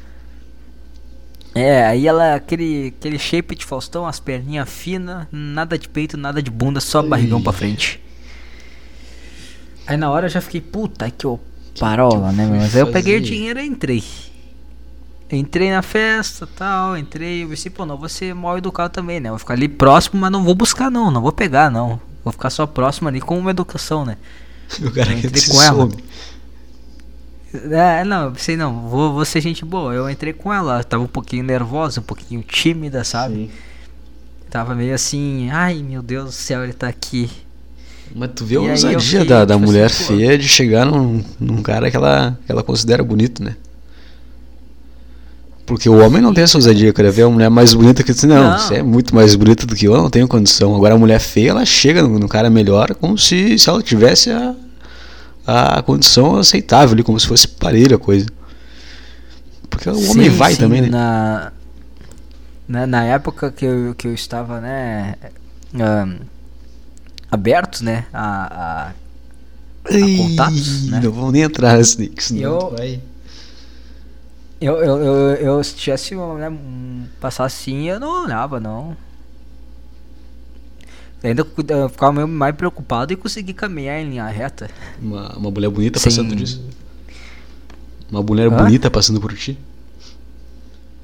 É, aí ela, aquele, aquele shape de Faustão, as perninhas finas, nada de peito, nada de bunda, só barrigão Ai. pra frente. Aí na hora eu já fiquei, puta que o parola, né, meu? fui Mas aí eu peguei o dinheiro e entrei. Entrei na festa tal, entrei, eu pensei, pô, não vou ser mal educado também, né? Vou ficar ali próximo, mas não vou buscar não, não vou pegar não. Vou ficar só próximo ali com uma educação, né? O cara Eu entrei com ela. some. É, não, eu pensei, não, vou, vou ser gente boa. Eu entrei com ela, tava um pouquinho nervosa, um pouquinho tímida, sabe? Tava meio assim, ai meu Deus do céu, ele tá aqui. Mas tu vê a ousadia da, da tipo mulher assim, feia de chegar num, num cara que ela, que ela considera bonito, né? Porque o homem não tem essa ousadia, cara. Ver a mulher mais bonita que tu. Não, Não. você é muito mais bonita do que eu, eu não tenho condição. Agora a mulher feia, ela chega no, no cara melhor como se, se ela tivesse a, a condição aceitável ali, como se fosse parelho a coisa. Porque o homem Sim, vai sim, também, né? Na, na, na época que eu, que eu estava, né, ahn, aberto, né, a, a, Ai, contatos, né? Não vamos nem entrar que senão Eu- tu vai. Eu, eu, eu, eu, se tivesse né, um- passar assim, eu não olhava, não. Ainda eu ficava meio mais preocupado em conseguir caminhar em linha reta. Uma, uma mulher bonita Sem- passando disso. Uma mulher Hã? bonita passando por ti.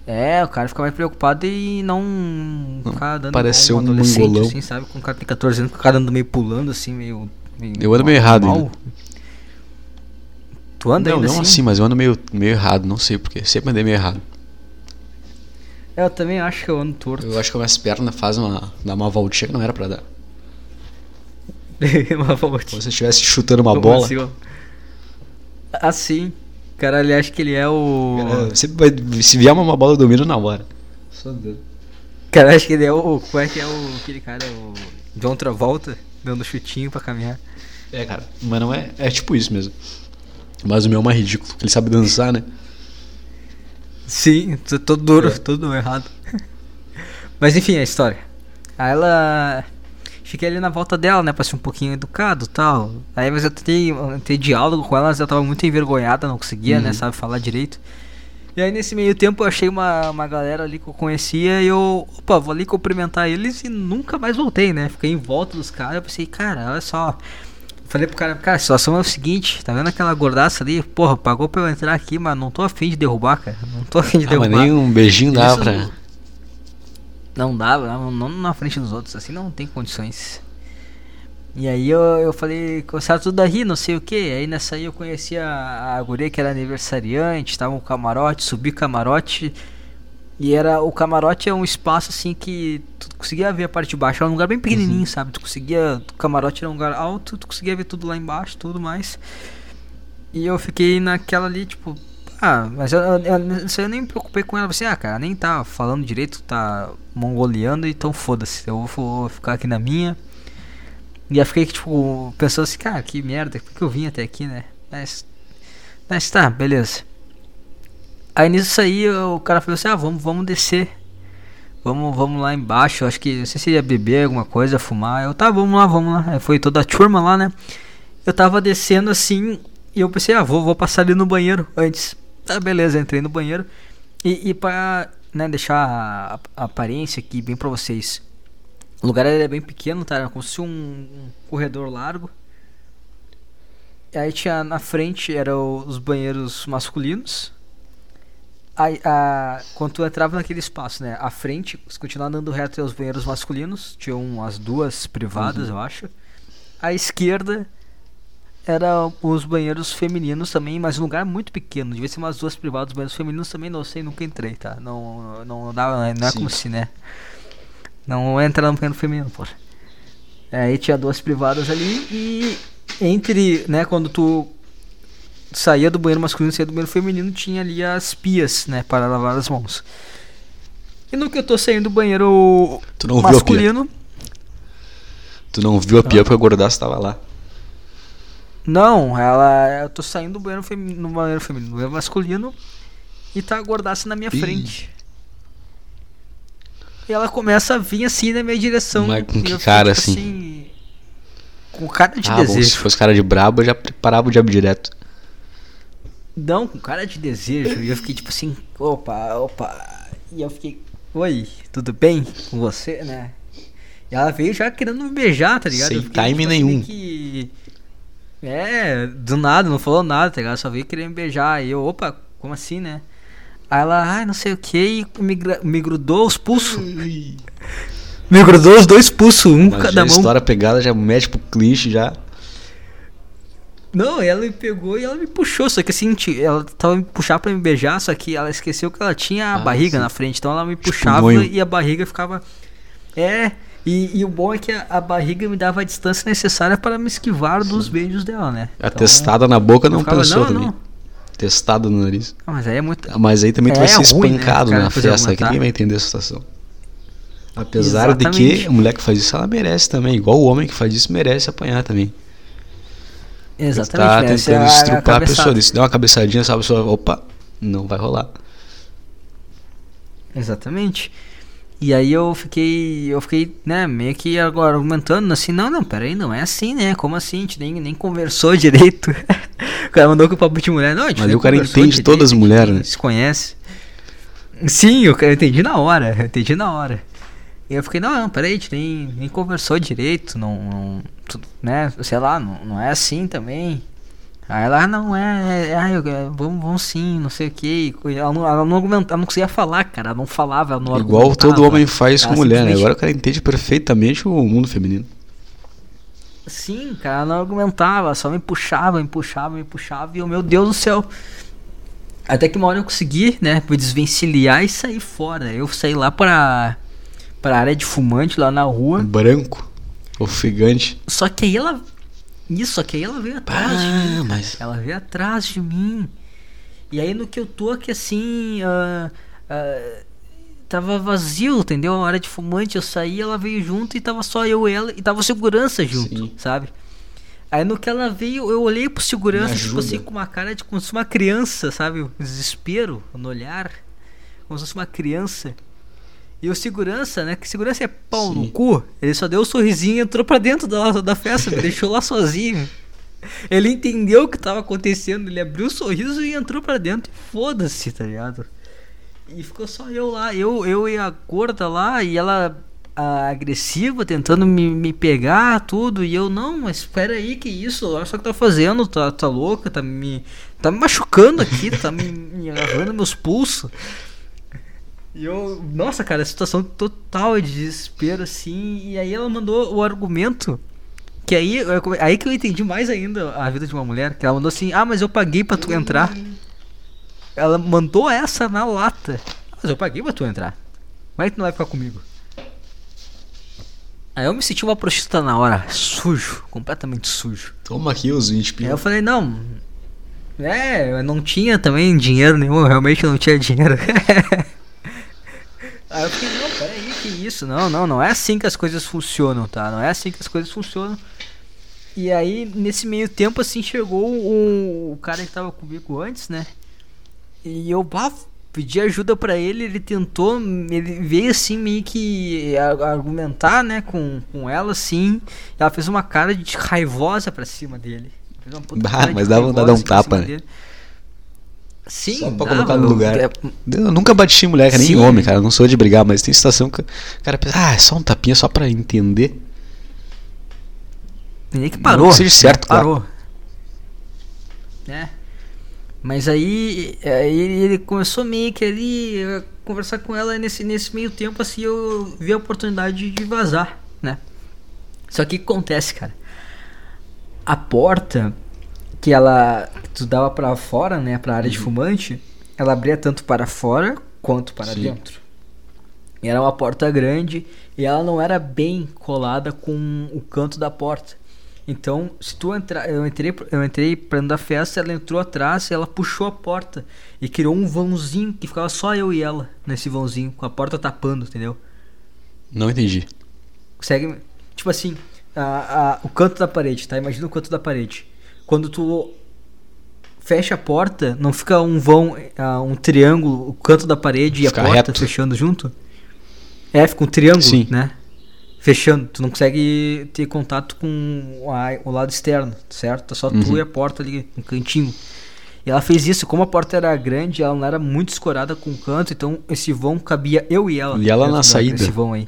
É, o cara fica mais preocupado em não, ficar dando um adolescente, mangolão. assim, sabe? Quando o cara tem 14 anos, o cara andando meio pulando, assim, meio... meio Eu ando meio errado. Tu anda não, ainda não assim? assim, mas eu ando meio, meio errado, não sei porquê. Sempre andei meio errado. Eu também acho que eu ando torto. Eu acho que minhas pernas fazem uma. dá uma voltinha que não era pra dar. uma volta. Como se eu estivesse chutando uma Como bola. assim, ó? Assim. Cara, ele acha que ele é o. Cara, sempre vai, se vier uma bola, eu domino na hora. Só Deus. Cara, acho que ele é o. Como é que é o. Aquele cara, o. John Travolta, dando chutinho pra caminhar. É, cara, mas não é. É tipo isso mesmo. Mas o meu é mais ridículo, ele sabe dançar, né? Sim, tô todo duro, É. todo errado. Mas enfim, a história. Aí ela. Fiquei ali na volta dela, né? Pra ser um pouquinho educado e tal. Aí mas eu tentei, eu tentei diálogo com ela, mas ela tava muito envergonhada, não conseguia, né? Uhum. Sabe falar direito. E aí nesse meio tempo eu achei uma, uma galera ali que eu conhecia e eu. Opa, vou ali cumprimentar eles e nunca mais voltei, né? Fiquei em volta dos caras, eu pensei, cara, olha só. Falei pro cara, cara, a situação é o seguinte, tá vendo aquela gordaça ali? Porra, pagou pra eu entrar aqui, mas não tô afim de derrubar, cara. Não tô afim de Ah, derrubar. mas nem um beijinho dá Isso pra. Não dava, não, não na frente dos outros, assim não tem condições. E aí eu, eu falei, começaram tudo a rir, não sei o que. Aí nessa aí eu conheci a, a guria que era aniversariante, tava no camarote, subi camarote. E era o camarote é um espaço assim que tu conseguia ver a parte de baixo, era um lugar bem pequenininho, sabe? Tu conseguia, o camarote era um lugar alto, tu conseguia ver tudo lá embaixo, tudo mais. E eu fiquei naquela ali, tipo, ah, mas eu, eu, eu, isso eu nem me preocupei com ela. Você, ah, cara, nem tá falando direito, tá mongoliando, então foda-se. Eu vou ficar aqui na minha. E aí fiquei, tipo, pensando assim, cara, que merda, por que eu vim até aqui, né? Mas, mas tá, beleza. Aí nisso aí o cara falou assim, ah, vamos, vamos descer. Vamos, vamos lá embaixo. Acho que não sei se ia beber alguma coisa, fumar. Eu, tá, vamos lá, vamos lá. Aí foi toda a turma lá, né? Eu tava descendo assim e eu pensei, ah, vou, vou passar ali no banheiro antes. Tá, beleza, entrei no banheiro. E, e pra né, deixar a, a aparência aqui bem pra vocês. O lugar era bem pequeno, tá? Era como se um, um corredor largo. E aí tinha na frente eram os banheiros masculinos. Aí, a, quando tu entrava naquele espaço, né? À frente, se continuar andando reto, tem os banheiros masculinos. Tinham as duas privadas, eu acho. À esquerda era os banheiros femininos também, mas um lugar muito pequeno. Devia ser umas duas privadas, banheiros femininos também não sei, nunca entrei, tá? Não, não, dá, não é Sim. como se, né? Não entra no banheiro feminino, pô. Aí tinha duas privadas ali e entre, né, quando tu saía do banheiro masculino saía do banheiro feminino, tinha ali as pias, né, para lavar as mãos. E no que eu tô saindo do banheiro Tu não viu a pia? masculino, Tu não viu a pia porque a gordaça tava lá. Não, ela. Eu tô saindo do banheiro feminino, no banheiro feminino, no banheiro masculino e tá a gordaça na minha Ih. frente. E ela começa a vir assim na minha direção. Mas com que cara, tipo assim? Com cara de ah, bom, se desejo. fosse cara de brabo, eu já preparava o diabo direto. Não, com cara de desejo. E eu fiquei tipo assim, opa, opa. E eu fiquei, oi, tudo bem com você, né? E ela veio já querendo me beijar, tá ligado? Sem fiquei, time assim, nenhum. Que... É, do nada, não falou nada, tá ligado? Só veio querer me beijar. E eu, opa, como assim, né? Aí ela, ai, não sei o que, e me, me grudou os pulsos. Me grudou os dois pulsos, um Mas cada já a mão. história pegada já mete pro clichê já. Não, ela me pegou e ela me puxou. Só que assim, ela tava me puxar pra me beijar, só que ela esqueceu que ela tinha a Ah, barriga sim. na frente. Então ela me puxava nhoio. e a barriga ficava. É, e, e o bom é que a, a barriga me dava a distância necessária para me esquivar dos beijos dela, né? A Então, testada na boca não ficava, pensou não, também. não. Testada no nariz. Ah, mas aí é muito. Ah, Mas aí também tu É vai ser ruim, né, espancado cara na festa, que aguentar. ninguém vai entender a situação. Apesar de que Exatamente. a mulher que faz isso, ela merece também. Igual o homem que faz isso, merece apanhar também. Exatamente, tá né? Tentando a- a estrupar a, cabeçada. pessoa. Se der uma cabeçadinha, sabe a pessoa, opa, não vai rolar. Exatamente. E aí eu fiquei, eu fiquei, né, meio que agora argumentando assim, não, não, peraí, não é assim, né? Como assim? A gente nem, nem conversou direito. o cara mandou com o papo de mulher, não, a gente Mas o cara entende direito, todas as a mulheres, né? Se conhece. Sim, eu, eu entendi na hora, eu entendi na hora. E eu fiquei, não, não, peraí, a gente nem, nem conversou direito, não, não tu- né, sei lá, não, não é assim também. Aí ela, ah, não é, é, eu- é, vamos, vamos sim, não sei o que. Ela não, ela, não não conseguia falar, cara, ela não falava, ela não Igual todo homem faz com mulher, né? Agora o cara entende perfeitamente o mundo feminino. Sim, cara, ela não argumentava, só me puxava, me puxava, me puxava, e eu, meu Deus do céu. Até que uma hora eu consegui, né, me desvencilhar e sair fora. Eu saí lá pra, pra área de fumante lá na rua. Branco, ofegante. Só que aí ela. Isso, só que aí ela veio atrás de Ah, mim. mas. Ela veio atrás de mim. E aí no que eu tô aqui assim. ah, ah, tava vazio, entendeu? A hora de fumante, eu saí, ela veio junto e tava só eu e ela. E tava segurança junto, Sim. sabe? Aí no que ela veio, eu olhei pro segurança, tipo assim, com uma cara de como se fosse uma criança, sabe? Desespero no olhar. Como se fosse uma criança. E o segurança, né? Que segurança é pau no Sim. cu. Ele só deu um sorrisinho e entrou pra dentro da, da festa, me deixou lá sozinho. Ele entendeu o que tava acontecendo, ele abriu o sorriso e entrou pra dentro. e Foda-se, tá ligado? E ficou só eu lá, eu, eu e a gorda lá, e ela a, agressiva, tentando me, me pegar, tudo. E eu, não, mas espera aí, que isso? Olha só o que tá fazendo, tá, tá louca, tá me, tá me machucando aqui, tá me, me agarrando meus pulsos. E eu, nossa, cara, situação total de desespero, assim. E aí ela mandou o argumento. Que aí, eu aí que eu entendi mais ainda a vida de uma mulher. Que ela mandou assim: Ah, mas eu paguei pra tu entrar. Ela mandou essa na lata. "Ah, Mas eu paguei pra tu entrar. Como é que tu não vai ficar comigo? Aí eu me senti uma prostituta na hora, sujo, completamente sujo. Toma aqui os 20 Aí pila. eu falei, não. É, eu não tinha também dinheiro nenhum, eu realmente não tinha dinheiro. Aí eu fiquei, não, peraí, que isso? Não, não, não é assim que as coisas funcionam, tá? Não é assim que as coisas funcionam. E aí, nesse meio tempo, assim, chegou o, o cara que tava comigo antes, né? E eu bah, pedi ajuda pra ele, ele tentou, ele veio assim meio que argumentar, né, com, com ela, assim. Ela fez uma cara de raivosa pra cima dele. Fez uma puta Bah, mas dá vontade de dar um tapa, né? dele. Sim, Só pra dava, colocar no lugar. é, Eu nunca bati em mulher, nem Sim. homem, cara. Eu não sou de brigar, mas tem situação que o cara pensa, ah, é só um tapinha só pra entender. Nem que parou. que seja certo, claro. parou. Né? Mas aí, aí ele começou meio que ali a conversar com ela nesse, nesse meio tempo, assim, eu vi a oportunidade de vazar, né? Só que o que acontece, cara? A porta que ela tu dava pra fora, né, pra área de fumante, ela abria tanto para fora quanto para Sim. dentro. E era uma porta grande e ela não era bem colada com o canto da porta. Então, se tu entrar, eu entrei, eu entrei pra dentro da festa, ela entrou atrás, ela puxou a porta e criou um vãozinho que ficava só eu e ela nesse vãozinho, com a porta tapando, entendeu? Não entendi. Consegue, tipo assim, a, a- o canto da parede, tá? Imagina o canto da parede. Quando tu fecha a porta, não fica um vão, ah, um triângulo, o canto da parede Fica e a porta reto. fechando junto? É, fica um triângulo, Sim. né? Fechando. Tu não consegue ter contato com a- o lado externo, certo? Tá só tu Uhum. e a porta ali no cantinho. E ela fez isso, como a porta era grande, ela não era muito escorada com o canto, então esse vão cabia eu e ela. E ela dentro na da- saída? desse vão aí.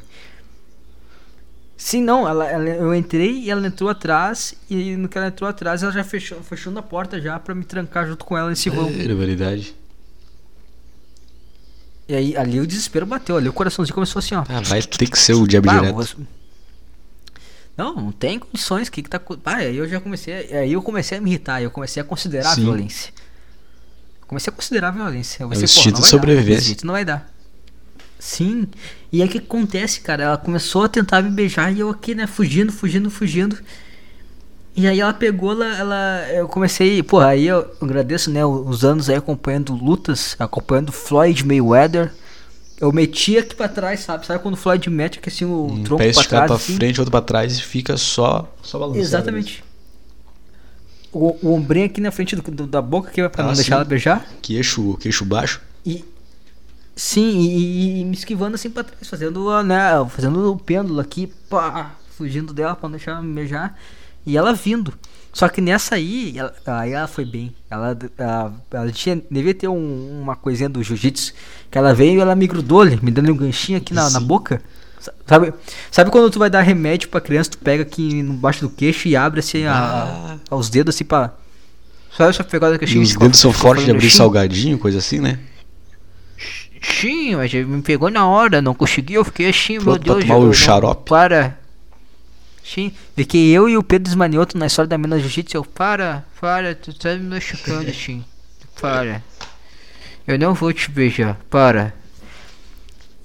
Sim, não, ela, ela- eu entrei e ela entrou atrás, e no que ela entrou atrás, ela já fechou, fechando a porta já pra me trancar junto com ela nesse vão. Barbaridade. E aí ali o desespero bateu, ali o coraçãozinho começou assim, ó. Ah, vai ter que ser o diabo Bah, direto. Não, não tem condições, o que que tá... Ah, aí eu já comecei, aí eu comecei a me irritar, eu comecei a considerar a Sim. violência. Eu comecei a considerar a violência. Eu É o pensei, instinto de sobrevivência. Dar, não vai dar. Sim. E aí o que acontece, cara? Ela começou a tentar me beijar e eu aqui, né, fugindo, fugindo, fugindo. E aí ela pegou, ela, ela eu comecei, pô, aí eu agradeço, né, os anos aí acompanhando lutas, acompanhando Floyd Mayweather. Eu meti aqui pra trás, sabe? Sabe quando o Floyd mete aqui assim o Um tronco pra trás? pra assim? frente, outro pra trás e fica só, só balançando. Exatamente. O, o ombrinho aqui na frente do, do- da boca que vai pra Ah, não sim. deixar ela beijar. Queixo, queixo baixo. E sim, e, e- me esquivando assim pra trás, fazendo, a, né, fazendo o pêndulo aqui, pá, fugindo dela pra não deixar ela me beijar. E ela vindo. Só que nessa aí, ela, aí ela foi bem. Ela, ela, ela tinha, devia ter um- uma coisinha do jiu-jitsu. Que ela veio e ela me grudou ali, me dando um ganchinho aqui na, na boca. Sa- Sabe, sabe quando tu vai dar remédio pra criança, tu pega aqui embaixo do queixo e abre assim a- Ah. os dedos assim pra. Sabe essa pegada que E os dedos são fortes de abrir salgadinho, coisa assim, né? Sim, mas ele me pegou na hora, não consegui, eu fiquei assim, meu Pronto pra Deus. tomar eu o xarope. Para. Sim, fiquei eu e o Pedro Esmanioto na história da mina jiu-jitsu. Eu, para, para, tu tá me machucando, Tim. Para. Eu não vou te beijar, para.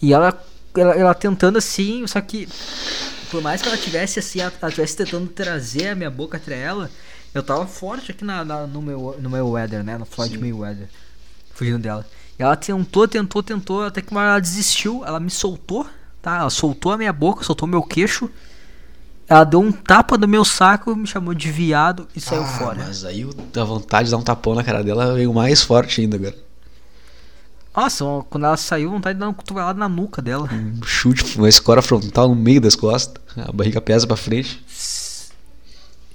E ela, ela, ela tentando assim, só que por mais que ela tivesse assim, ela, ela tivesse tentando trazer a minha boca até ela, eu tava forte aqui na, na no meu no meu weather, né, no Floyd Sim. Mayweather, fugindo dela. Ela tentou, tentou, tentou, até que ela desistiu, ela me soltou, tá? Ela soltou a minha boca, soltou meu queixo. Ela deu um tapa no meu saco, me chamou de viado e saiu ah, fora. Mas aí a vontade de dar um tapão na cara dela veio mais forte ainda, cara. Nossa, quando ela saiu, vontade de dar uma cotovelada na nuca dela. Um chute, uma escora frontal no meio das costas. A barriga pesa pra frente.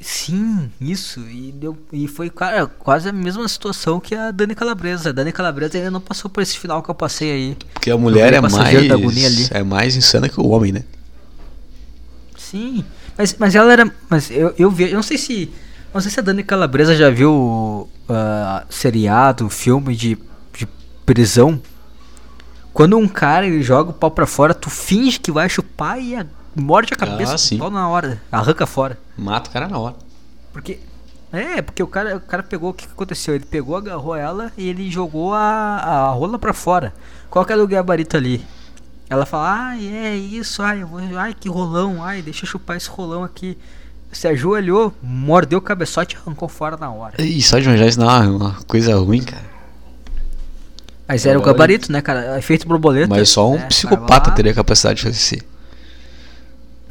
Sim, isso. E, deu, e foi cara, quase a mesma situação que a Dani Calabresa. A Dani Calabresa ainda não passou por esse final que eu passei aí. Porque a mulher é mais, é mais insana que o homem, né? Sim. Mas, mas ela era. Mas eu, eu vi. Eu não sei se. Não sei se a Dani Calabresa já viu uh, seriado, filme de prisão, quando um cara ele joga o pau pra fora, tu finge que vai chupar e a, morde a cabeça ah, pau na hora, arranca fora. Mata o cara na hora. Porque. É, porque o cara, o cara pegou. O que, que aconteceu? Ele pegou, agarrou ela e ele jogou a, a rola pra fora. Qual que era o gabarito ali? Ela fala, ai, é isso, ai, vou, ai, que rolão, ai, deixa eu chupar esse rolão aqui. Se ajoelhou, mordeu o cabeçote e arrancou fora na hora. E só de manjar isso não é uma coisa ruim, cara. Mas era o gabarito, né, cara? Efeito borboleta. Mas só um é, psicopata teria a capacidade de fazer isso.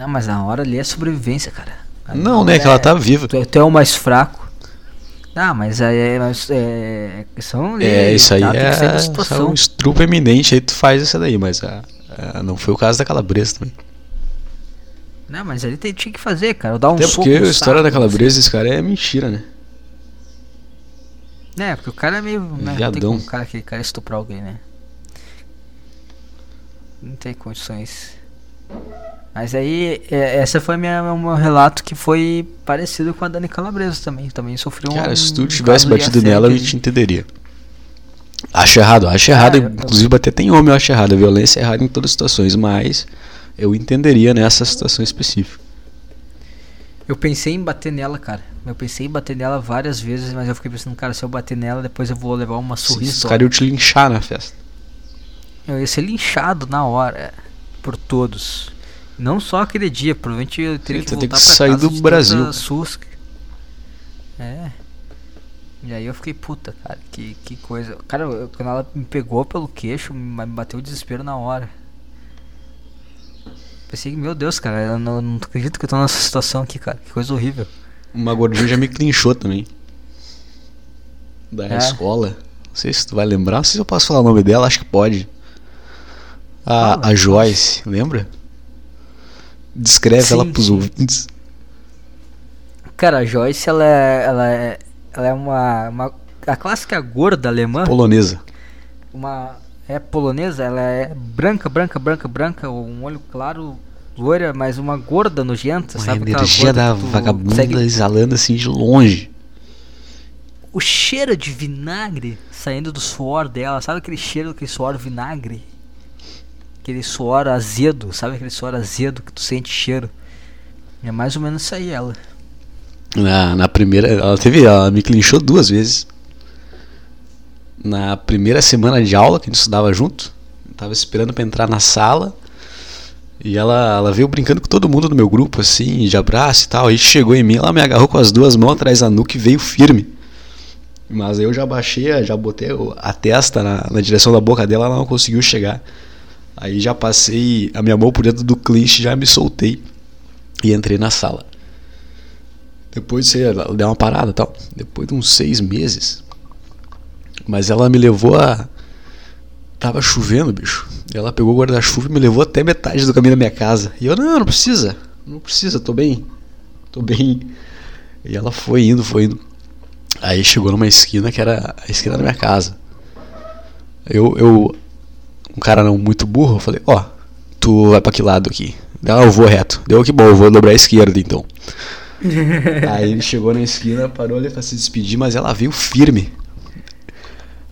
Não, mas na hora ali é sobrevivência, cara. não, né? É, que ela tá viva. Tu, tu é o mais fraco. Ah, mas aí é, mas é questão É, isso aí tá, é, é um estrupo eminente, aí tu faz isso daí, mas ah, ah, não foi o caso da Calabresa também. Não, mas ele tinha que fazer, cara. Dar um Até porque a história da Calabresa, esse cara é mentira, né? É, porque o cara é meio. Né, não tem como o cara, aquele cara estuprar alguém, né? Não tem condições. Mas aí, é, essa foi minha, meu relato que foi parecido com a Dani Calabresa também. Também sofreu cara, um. Cara, se tu tivesse batido nela, eu te entenderia. Acho errado, acho errado. Ah, inclusive, eu... bater tem homem, eu acho errado. A violência é errada em todas as situações, mas eu entenderia nessa situação específica. Eu pensei em bater nela, cara. Eu pensei em bater nela várias vezes, mas eu fiquei pensando, cara, se eu bater nela, depois eu vou levar uma surra. Os caras iam te linchar na festa. Eu ia ser linchado na hora, por todos. Não só aquele dia, provavelmente eu teria Sim, que voltar que sair do Brasil. Susca. É. E aí eu fiquei, puta, cara, que, que coisa. Cara, eu, quando ela me pegou pelo queixo, me bateu o desespero na hora. Pensei, meu Deus, cara, eu não, não acredito que eu tô nessa situação aqui, cara. Que coisa horrível. Uma gordinha já me clinchou também. Da é. escola. Não sei se tu vai lembrar, não sei se eu posso falar o nome dela, acho que pode. A, ah, a Joyce, lembra? Descreve sim, ela pros ouvintes. Cara, a Joyce, ela é, ela é, ela é uma, uma. A clássica gorda alemã. Polonesa. Uma. É polonesa, ela é branca, branca, branca, branca, um olho claro, loira, mas uma gorda nojenta, uma sabe? energia da vagabunda consegue... exalando assim de longe. O cheiro de vinagre saindo do suor dela, sabe aquele cheiro, aquele suor vinagre? Aquele suor azedo, sabe aquele suor azedo que tu sente cheiro? É mais ou menos isso aí ela. Na, na primeira, ela teve, ela me clinchou duas vezes. Na primeira semana de aula que a gente estudava junto, eu tava esperando para entrar na sala. E ela, ela veio brincando com todo mundo do meu grupo, assim, de abraço e tal. Aí chegou em mim, ela me agarrou com as duas mãos atrás da nuca e veio firme. Mas eu já baixei, já botei a testa na, na direção da boca dela, ela não conseguiu chegar. Aí já passei a minha mão por dentro do clinch, já me soltei e entrei na sala. Depois você deu uma parada tal. Depois de uns seis meses. Mas ela me levou a Tava chovendo, bicho. Ela pegou o guarda-chuva e me levou até metade do caminho da minha casa. E eu, não, não precisa. Não precisa, tô bem. Tô bem. E ela foi indo, foi indo. Aí chegou numa esquina que era a esquina da minha casa. Eu, eu um cara não muito burro, eu falei, ó, oh, tu vai pra que lado aqui? Ah, eu vou reto. Deu que bom, eu vou dobrar a esquerda então. Aí ele chegou na esquina, parou ali pra se despedir, mas ela veio firme.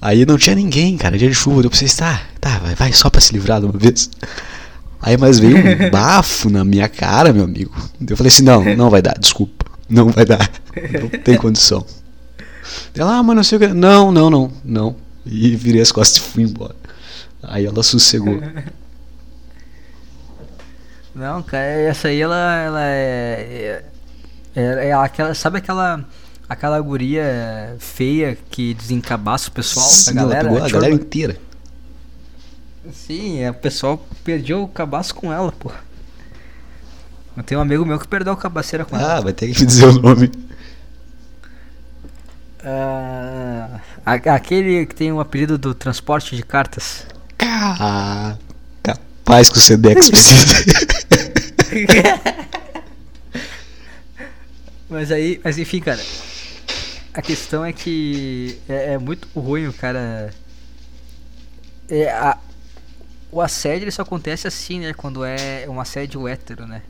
Aí não tinha ninguém, cara, dia de chuva, deu pra vocês, tá, tá, vai, vai, só pra se livrar de uma vez. Aí, mas veio um bafo na minha cara, meu amigo. Eu falei assim: não, não vai dar, desculpa. Não vai dar. Não tem condição. Ela, ah, mas não sei o que. Não, não, não, não. E virei as costas e fui embora. Aí ela sossegou. Não, cara, essa aí ela, ela é, é, é, é aquela, sabe aquela aquela guria feia que desencabaça o pessoal, Sim, a galera, pegou a galera inteira. Sim, é, o pessoal perdeu o cabaço com ela, pô. Eu tenho um amigo meu que perdeu a cabaceira com ela. Ah, vai ter que dizer o nome. Ah, a- aquele que tem o apelido do transporte de cartas. Ah, capaz que o Sedex precisa. Mas aí, mas enfim, cara. A questão é que é, é muito ruim o cara. É, a- o assédio ele só acontece assim, né? Quando é um assédio hétero, né?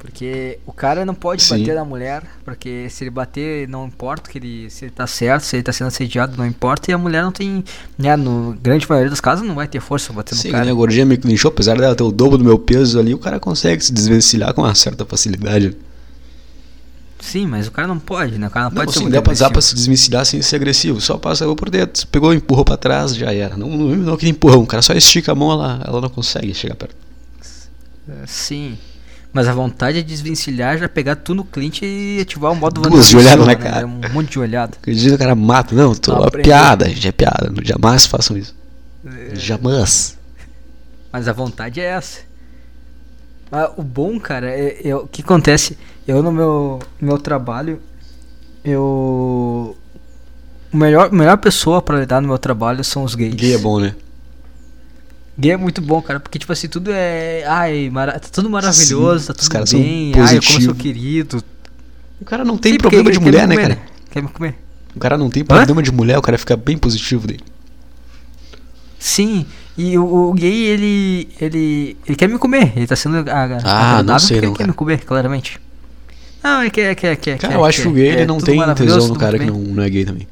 Porque o cara não pode Sim. bater na mulher, porque se ele bater, não importa que ele, se ele tá certo, se ele tá sendo assediado, não importa, e a mulher não tem, né, no grande maioria dos casos, não vai ter força pra bater Sim, no cara. né, a gordinha me clinchou, apesar dela ter o dobro do meu peso ali, o cara consegue se desvencilhar com uma certa facilidade. Sim, mas o cara não pode, né? O cara não, Não, pode ser sim, muito dá pra, dá pra agressivo. se desvencilhar sem ser agressivo, só passa por dentro. Pegou, empurrou pra trás, já era. Não, não, não aquele empurrão, o cara só estica a mão, ela, ela não consegue chegar perto. Sim. Mas a vontade é desvencilhar, já pegar tu no cliente e ativar o modo Duas de olhada na cara. Um monte de olhada. Acredita que o cara mata? Não, tô, Não é piada, gente, é piada. Jamais façam isso. Jamais. Mas a vontade é essa. Mas o bom, cara, é, é o que acontece. Eu no meu, meu trabalho, eu. O melhor, melhor pessoa pra lidar no meu trabalho são os gays. Gay é bom, né? Gay é muito bom, cara, porque tipo assim, tudo é. Ai, mara... tá tudo maravilhoso, Sim, tá os tudo são bem. Ai, como eu sou querido. O cara não tem Sim, problema de quer mulher, né, comer, cara? Quer me comer? O cara não tem problema de mulher, o cara fica bem positivo dele. Sim, e o, o gay, ele, ele. Ele quer me comer. Ele tá sendo a- a- Ah, não sei não, ele quer me comer, claramente. Não, ele quer, quer, quer. Cara, quer, eu acho que o quer. gay É ele não tudo tem tesão no cara que não, não é gay também.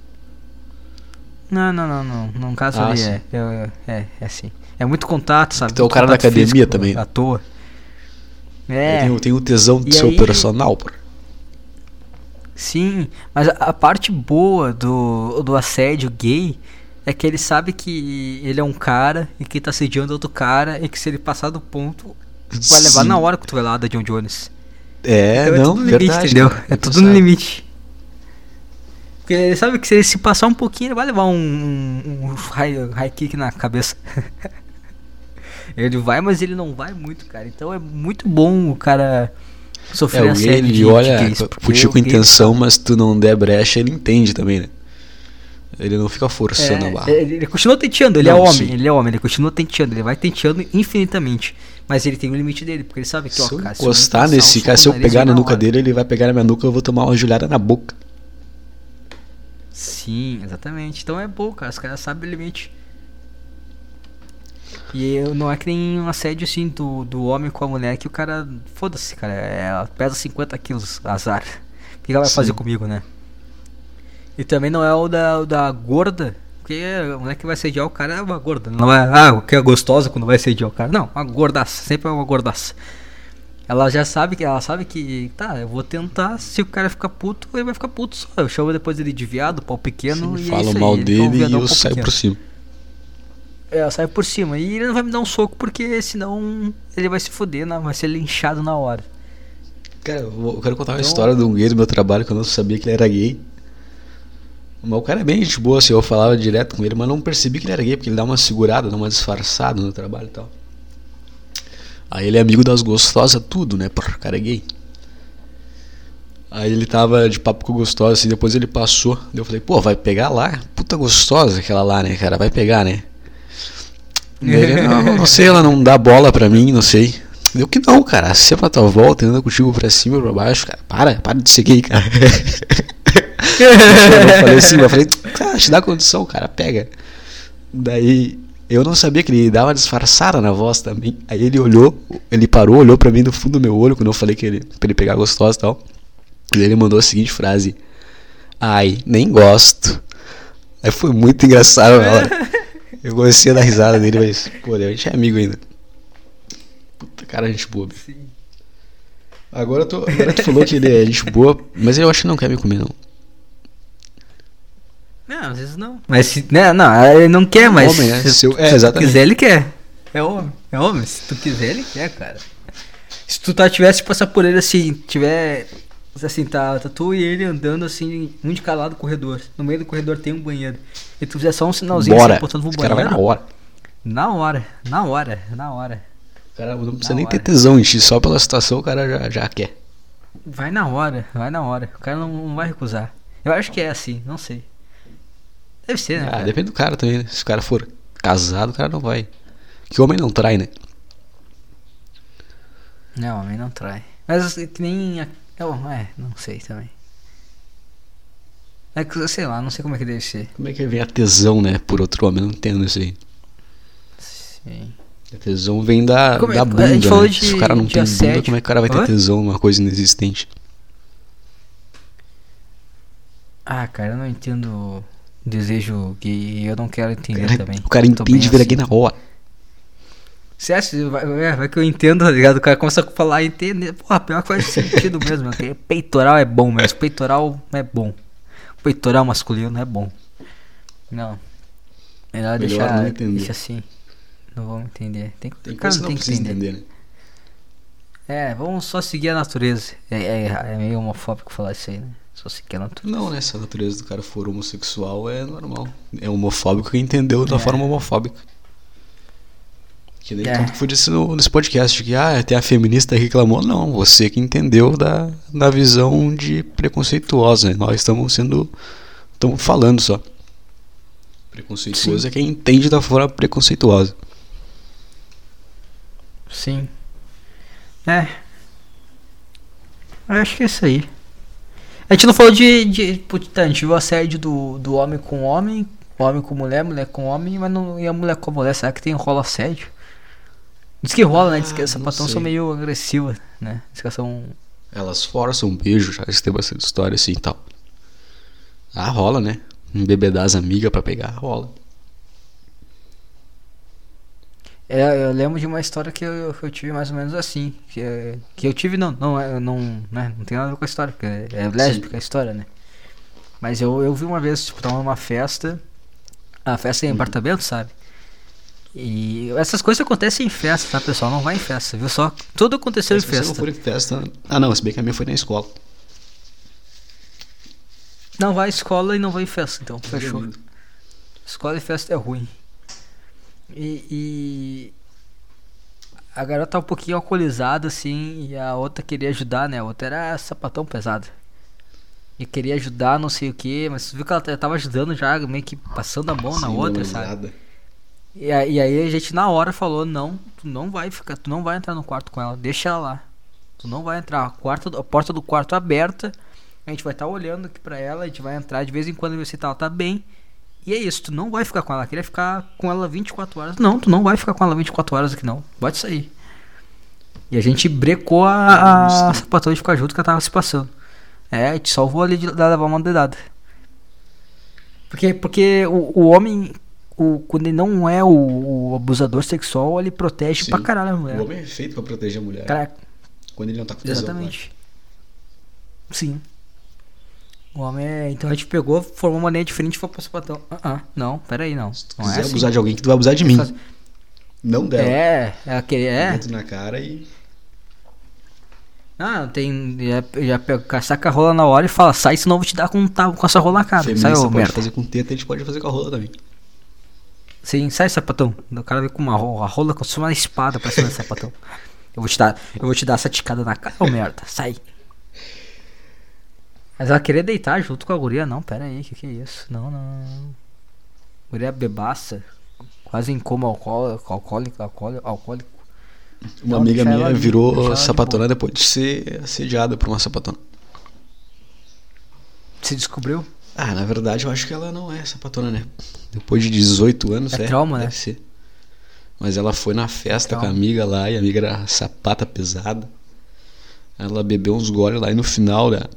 Não, não, não, não. No caso Ah, ali sim. é, é, é, é assim. É muito contato, sabe? Então, o cara da academia físico, também. À toa. É, tem, o- tem tesão de E ser aí- operacional, pô. sim. Mas a, a parte boa do, do assédio gay é que ele sabe que ele é um cara e que tá assediando outro cara e que se ele passar do ponto, vai levar Sim. na hora a cotovelada de John Jones. É, Então não, tudo no limite, verdade. entendeu? cara, É tu tudo no sabe. limite. Porque ele sabe que se ele se passar um pouquinho, ele vai levar um, um, um high, high kick na cabeça. ele vai, mas ele não vai muito, cara. Então é muito bom o cara sofrer É, gay assédio ele de, olha de com gay- intenção, mas se tu não der brecha, ele entende também, né? Ele não fica forçando a barra. É, ele, ele continua tenteando, ele é Não, homem, sim. ele é homem, ele continua tenteando, ele vai tenteando infinitamente. Mas ele tem o limite dele, porque ele sabe que, ó, Se eu cara, se encostar eu nesse encostar, cara, o se eu pegar na nuca hora. dele, ele vai pegar na minha nuca eu vou tomar uma joelhada na boca. Sim, exatamente. Então é bom, cara. Os caras sabem o limite. E eu- não é que nem um assédio assim do, do homem com a mulher que o cara. Foda-se, cara. É, ela pesa 50 quilos, azar. O que ela vai Sim. fazer comigo, né? E também não é o da, o da gorda. Porque a mulher que vai assediar o cara é uma gorda. Não é, ah, que é gostosa quando vai assediar o cara. Não, uma gordaça. Sempre é uma gordaça. Ela já sabe que ela sabe que tá, eu vou tentar, se o cara ficar puto, ele vai ficar puto só. Eu chamo depois ele de viado, pau pequeno Sim, e é falo aí, mal ele é dele e eu saio pequeno. por cima. É, eu saio por cima. E ele não vai me dar um soco porque senão ele vai se fuder, né? vai ser linchado na hora. Cara, eu, eu quero contar uma Então- história de um gay do meu trabalho que eu não sabia que ele era gay. Mas o cara é bem gente boa, assim, eu falava direto com ele, mas não percebi que ele era gay, porque ele dá uma segurada, dá uma disfarçada no trabalho e tal. Aí ele é amigo das gostosas, tudo, né? Porra, o cara é gay. Aí ele tava de papo com gostosa, assim, depois ele passou. Eu falei, pô, vai pegar lá? Puta gostosa aquela lá, né, cara? Vai pegar, né? Não, não sei, ela não dá bola pra mim, não sei. Deu que não, cara. Se é pra tua volta, anda contigo pra cima e pra baixo, cara. Para, para de gay, cara. eu falei assim, eu falei, cara, te dá condição, cara, pega. Daí eu não sabia que ele dava uma disfarçada na voz também. Aí ele olhou, ele parou, olhou pra mim do fundo do meu olho quando eu falei que ele, pra ele pegar gostosa e tal. E ele mandou a seguinte frase: Ai, nem gosto. Aí foi muito engraçado na hora. Eu comecei a dar risada dele, mas, pô, a gente é amigo ainda. Puta cara, gente boa. Sim. Agora, tô, agora tu falou que ele é gente boa, mas eu acho que não quer me comer, não. Não, às vezes não. Mas se. Né, não, ele não quer, mas. Homem, né? Se, Se eu- é, se tu quiser, ele quer. É homem. É homem. Se tu quiser, ele quer, cara. Se tu tá, tivesse passar por ele assim, tiver. Assim, tá, tá tu e ele andando assim, um de cada lado do corredor. No meio do corredor tem um banheiro. E tu fizer só um sinalzinho Bora. assim, apontando pro Esse cara vai banheiro. na hora. Na hora, na hora, na hora. O cara não precisa Na nem ter hora. tesão em ti, só pela situação o cara já, já quer. Vai na hora, vai na hora. O cara não, não vai recusar. Eu acho que é assim, não sei. Deve ser, né? Ah, cara? depende do cara também, né? Se o cara for casado, o cara não vai. Que homem não trai, né? Não, homem não trai. Mas assim, que nem. a- eu- é, não sei também. É que, sei lá, não sei como é que deve ser. Como é que vem a tesão, né? Por outro homem, eu não entendo isso aí. Sim. A tesão vem da, Como é- da a bunda. gente falou né? de- Se o cara não tem bunda, assédio. como é que o cara vai ter Oi? tesão numa coisa inexistente? Ah, cara, eu não entendo desejo gay. Eu não quero O entender cara, também. o cara entende e vira assim. gay na hora. Você acha, vai, é, vai que eu entendo, tá ligado? O cara começa a falar e entender. Porra, pior que faz sentido mesmo. que Peitoral é bom mesmo. Peitoral é bom. Peitoral masculino é bom. Não. Melhor, Melhor deixar. não entender. Deixa assim. Não vamos entender. Tem, Tem cara não tem que entender. entender, né? É, vamos só seguir a natureza. É, é, é meio homofóbico falar isso aí, né? Só seguir a natureza. Não, né? Se a natureza do cara for homossexual, é normal. É homofóbico que entendeu da É. forma homofóbica. Que nem É. tanto que foi disse no, nesse podcast que ah, tem a feminista que reclamou. Não, você que entendeu da, da visão de preconceituosa. né? Nós estamos sendo. Estamos falando só. Preconceituoso Sim. é quem entende da forma preconceituosa. Sim. É. Eu acho que é isso aí. A gente não falou de. de putz, tá, a gente viu a assédio do, do homem com homem, homem com mulher, mulher com homem, mas não. E a mulher com a mulher, será que tem rola assédio? Diz que rola, né? Diz que Ah, as sapatão sei. são meio agressivas, né? Diz que elas são. Elas forçam um beijo, já tem bastante história assim e tal. Ah, rola, né? Embebedar as amigas pra pegar, rola. É, eu lembro de uma história que eu, que eu tive mais ou menos assim. Que, é- que eu tive, não, não, é- não, né, não tem nada a ver com a história, porque é, é lésbica a história, né? Mas eu, eu vi uma vez, tipo, tava numa festa. A festa Uhum. em apartamento, sabe? E essas coisas acontecem em festa, tá, pessoal? Não vai em festa, viu? Só tudo aconteceu em você não festa. for em festa. Ah, não, se bem que a minha foi na escola. Não vai à escola e não vai em festa, então, fechou. Resumindo. Escola e festa é ruim. E, e a garota tá um pouquinho alcoolizada, assim, e a outra queria ajudar, né? A outra era sapatão pesado. E queria ajudar, não sei o que, mas viu que ela tava ajudando já, meio que passando a mão na Sim, outra, sabe? E, aí a gente na hora falou, não, tu não vai ficar, tu não vai entrar no quarto com ela, deixa ela lá. Tu não vai entrar, a, quarta, a porta do quarto aberta, a gente vai estar olhando aqui pra ela, a gente vai entrar de vez em quando ver se ela tá bem. E é isso, tu não vai ficar com ela, queria ficar com ela 24 horas. Não, tu não vai ficar com ela 24 horas aqui não, pode sair. E a gente brecou a, a sapatão de ficar junto que ela tava se passando. É, a gente salvou ali de, de levar uma dedada. Porque, porque o, o homem, o, quando ele não é o, o abusador sexual, ele protege Sim. pra caralho a mulher. O homem é feito pra proteger a mulher. Cara, Quando ele não tá com tesão. exatamente. Sim. O homem é. Então a gente pegou, formou uma linha diferente e foi pro sapatão. Ah, ah, não, peraí, não. claro. Se tu Não quiser é assim. abusar de alguém, que tu vai abusar de mim. Faz- Não dela. É, é aquele. É. Dedo na cara e. Ah, tem. Já, já pega, saca a rola na hora e fala, sai, senão eu vou te dar com, tá, com essa rola na cara. Sai, ô pode merda. fazer com teta, a gente pode fazer com a rola também. Sim, sai, sapatão. O cara vem com uma rola, a rola com uma espada pra cima do sapatão. Eu vou te dar, eu vou te dar essa ticada na cara, ô merda, sai. Mas ela queria deitar junto com a guria, não, pera aí, que que é isso? Não, não. Guria bebaça, quase em coma alcoólico, alcoólico, alcoólico, alcoólico. Uma Não, amiga minha de- virou de sapatona boa. depois de ser assediada por uma sapatona. Se descobriu? Ah, na verdade eu acho que ela não é sapatona, né? Depois de 18 anos, É trauma, né? ser. Mas ela foi na festa com a amiga lá e a amiga era sapata pesada. Ela bebeu uns goles lá e no final da,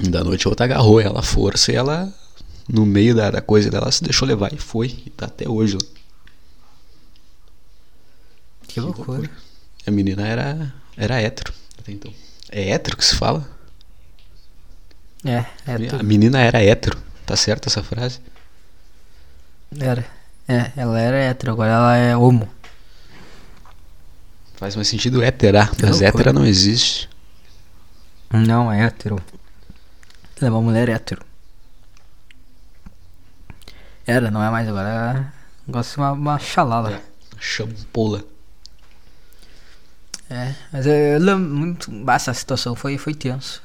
da noite a outra agarrou ela à força e ela, no meio da, da coisa dela, se deixou levar e foi. E tá até hoje lá. Que loucura. A menina era, era hétero até então. É hétero que se fala? É, é A menina era hétero. Tá certo essa frase? Era. É, ela era hétero, agora ela é homo. Faz mais sentido hétera, mas loucura. hétera não existe. Não, é hétero. Ela é uma mulher hétero. Era, não é mais agora. É... Gosto de uma, uma xalala. Champola. É, mas eu, eu lembro muito. Essa situação foi, foi tenso.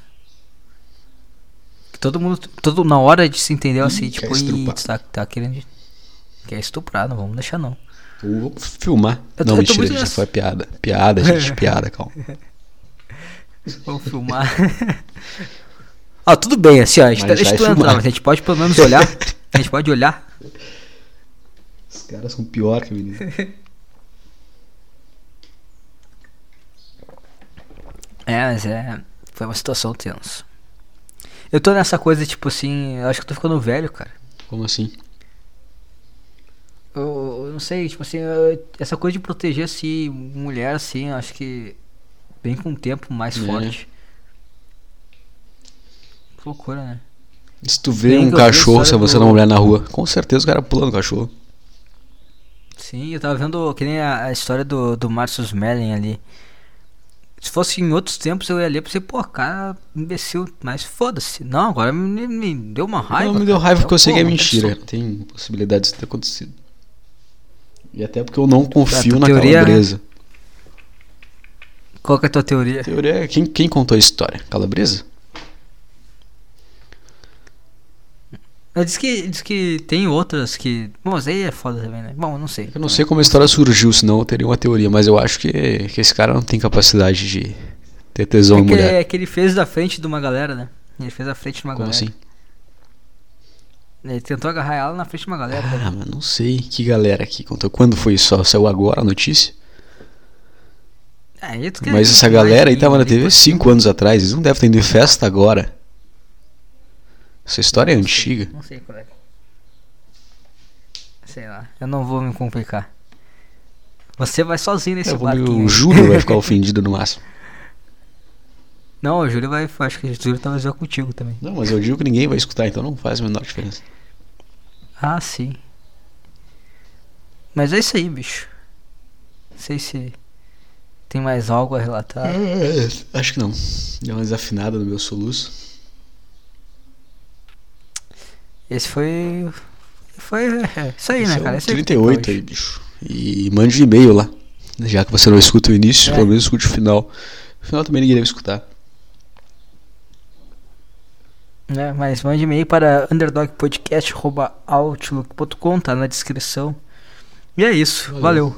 Todo mundo. Todo, na hora de se entender assim, Ih, tipo, e tá, tá querendo. Quer estuprar, não vamos deixar não. Eu vou filmar. Eu tô- não, eu mentira, muito gente, nessa. foi piada. Piada, gente, piada, calma. Vamos filmar. Ó, tudo bem, assim, ó. A gente, Mas tá- deixa vai tu entrar, filmar. mas a gente pode pelo menos olhar. A gente pode olhar. Os caras são pior que a menina. É, mas é. Foi uma situação tensa. Eu tô nessa coisa, tipo assim, eu acho que eu tô ficando velho, cara. Como assim? Eu, eu não sei, tipo assim, eu- essa coisa de proteger assim, mulher assim, eu acho que vem com o tempo mais É. forte. Que loucura, né? Se tu vê um cachorro, se você do- não olhar na rua, com certeza o cara pula no cachorro. Sim, eu tava vendo que nem a, a história do, do Marcus Mellen ali. Se fosse em outros tempos eu ia ler pra você, pô, cara, imbecil, mas foda-se. Não, agora me, me deu uma raiva. não me deu cara. raiva porque eu sei que é mentira. pessoa- tem possibilidade disso ter acontecido. E até porque eu não confio na teoria- calabresa. Qual é a tua teoria? A teoria é quem, quem contou a história? Calabresa? Diz que, diz que tem outras que. Bom, mas aí é foda também, né? Bom, eu não sei. Eu não sei como a história surgiu, senão eu teria uma teoria, mas eu acho que, que esse cara não tem capacidade de ter tesão É que, mulher. é que ele fez da frente de uma galera, né? Ele fez da frente de uma Como galera. assim? Ele tentou agarrar ela na frente de uma galera. Ah, mas não sei. Que galera aqui contou. Quando foi isso? Saiu agora a notícia? Quer Mas essa galera aí tava na TV 5 anos atrás. Eles não devem ter ido em festa agora. Essa história é antiga. Não sei qual é. Sei lá, eu não vou me complicar. Você vai sozinho nesse Eu vou, barquinho. o aí. Júlio vai ficar ofendido no máximo. Não, o Júlio vai. Acho que o Júlio talvez vá contigo também. Não, mas eu digo que ninguém vai escutar, então não faz a menor diferença. Ah, sim. Mas é isso aí, bicho. Não sei se tem mais algo a relatar. É, acho que não. Deu uma desafinada no meu soluço. Esse foi. Foi. É, isso aí, Esse né, é o cara? Esse tem 38 pra aí, bicho. E mande um e-mail lá. Já que você não escuta o início, É. pelo menos escute o final. O final também ninguém deve escutar. né? Mas mande e-mail para underdogpodcast.outlook.com, tá na descrição. E é isso, Valeu. valeu.